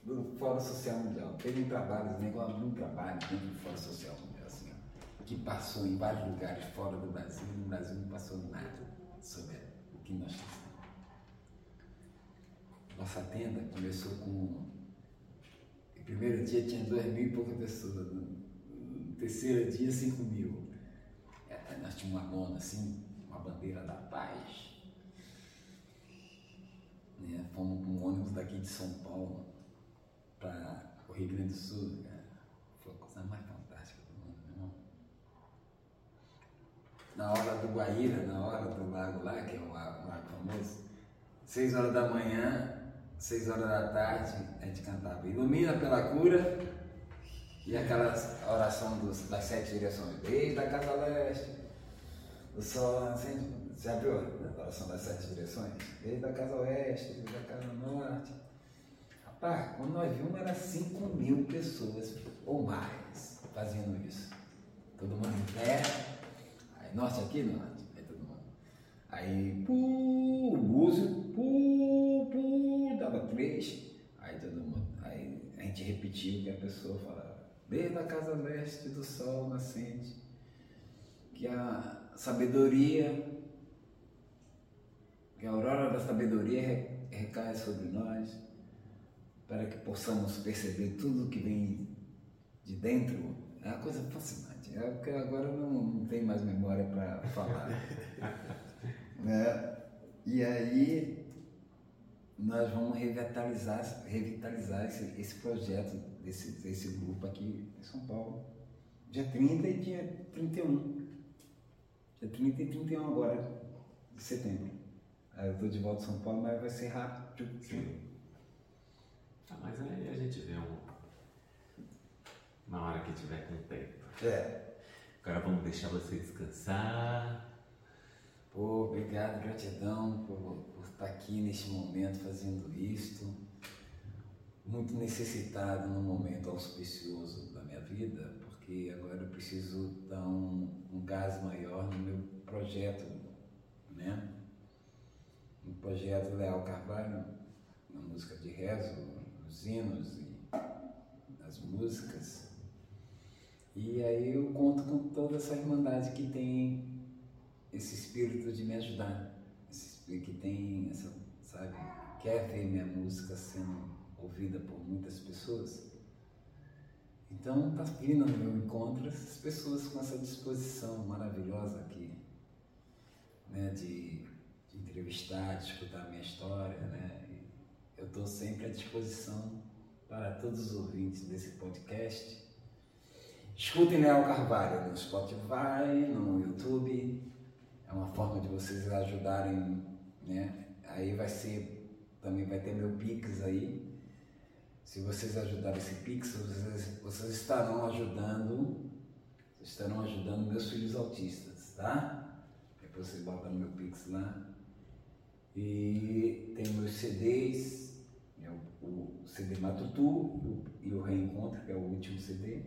do Fórum Social Mundial. Teve um trabalho, esse negócio de um trabalho dentro do Fórum Social Mundial, assim, que passou em vários lugares fora do Brasil, e no Brasil não passou nada sobre o que nós fizemos. Nossa tenda começou com. No primeiro dia tinha dois mil e poucas pessoas, no, terceiro dia cinco mil. É, nós tínhamos uma lona assim, uma bandeira da paz. Né? Fomos com um ônibus daqui de São Paulo para o Rio Grande do Sul. Cara. Foi a coisa mais fantástica do mundo, meu irmão. Na hora do Guaíra, na hora do lago lá, que é o lago, famoso, seis horas da manhã, seis horas da tarde, a gente cantava Ilumina pela cura e aquela oração dos, das sete direções, desde a casa leste, o sol nascente, já viu a oração das sete direções? Desde a casa oeste, desde a casa norte. Rapaz, quando nós vimos era 5 mil pessoas ou mais fazendo isso. Todo mundo em pé, aí norte aqui, norte, aí todo mundo. Aí, pu, o búzio, pu, pu, dava três, aí todo mundo. Aí a gente repetiu que a pessoa falava. Desde a casa leste do sol nascente, que a sabedoria que a aurora da sabedoria recai sobre nós, para que possamos perceber tudo que vem de dentro. É uma coisa fascinante. É porque agora não, não tem mais memória para falar. né? E aí nós vamos revitalizar, revitalizar esse, esse projeto desse, desse grupo aqui em São Paulo. Dia 30 e dia 31. Dia 30 e 31 agora, de setembro. Aí eu estou de volta a São Paulo, mas vai ser rápido. Sim. Ah, mas aí a gente vê um, na hora que tiver com tempo. É. Agora vamos deixar você descansar. Pô, obrigado, gratidão por, por estar aqui neste momento fazendo isto. Muito necessitado num momento auspicioso da minha vida, porque agora eu preciso dar um, um gás maior no meu projeto, né? Um projeto Leal Carvalho, na música de rezo, nos hinos e nas músicas. E aí eu conto com toda essa irmandade que tem esse espírito de me ajudar, que tem essa, sabe, quer ver minha música sendo ouvida por muitas pessoas. Então está vindo no meu encontro essas pessoas com essa disposição maravilhosa aqui, né, de entrevistar, escutar a minha história, né. Eu estou sempre à disposição para todos os ouvintes desse podcast. Escutem Léo Carvalho no Spotify, no YouTube, é uma forma de vocês ajudarem, né? Aí vai ser, também vai ter meu Pix aí. Se vocês ajudarem esse Pix, vocês, vocês estarão ajudando, estarão ajudando meus filhos autistas, tá? Depois você bota no meu Pix lá. E tem meus CDs, é o, o CD Matutu e o Reencontro, que é o último CD.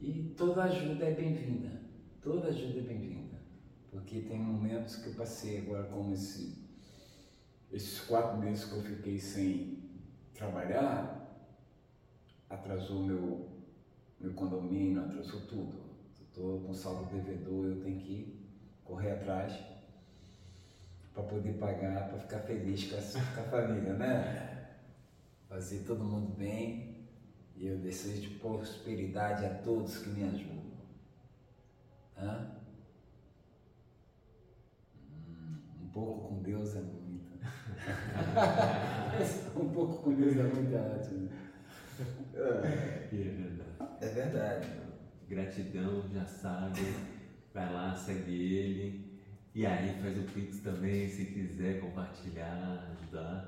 E toda ajuda é bem-vinda. Toda ajuda é bem-vinda porque tem momentos que eu passei agora como esse, esses quatro meses que eu fiquei sem trabalhar, atrasou meu, meu condomínio, atrasou tudo. Estou com saldo devedor, eu tenho que correr atrás para poder pagar, para ficar feliz com a, com a família, né? Fazer todo mundo bem e eu desejo prosperidade a todos que me ajudam. Hã? pouco com Deus é muito. um pouco com Deus é muito ótimo. É, é verdade. É verdade. Gratidão, já sabe. Vai lá, segue ele. E aí faz o Pix também, se quiser compartilhar, ajudar.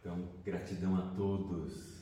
Então, gratidão a todos.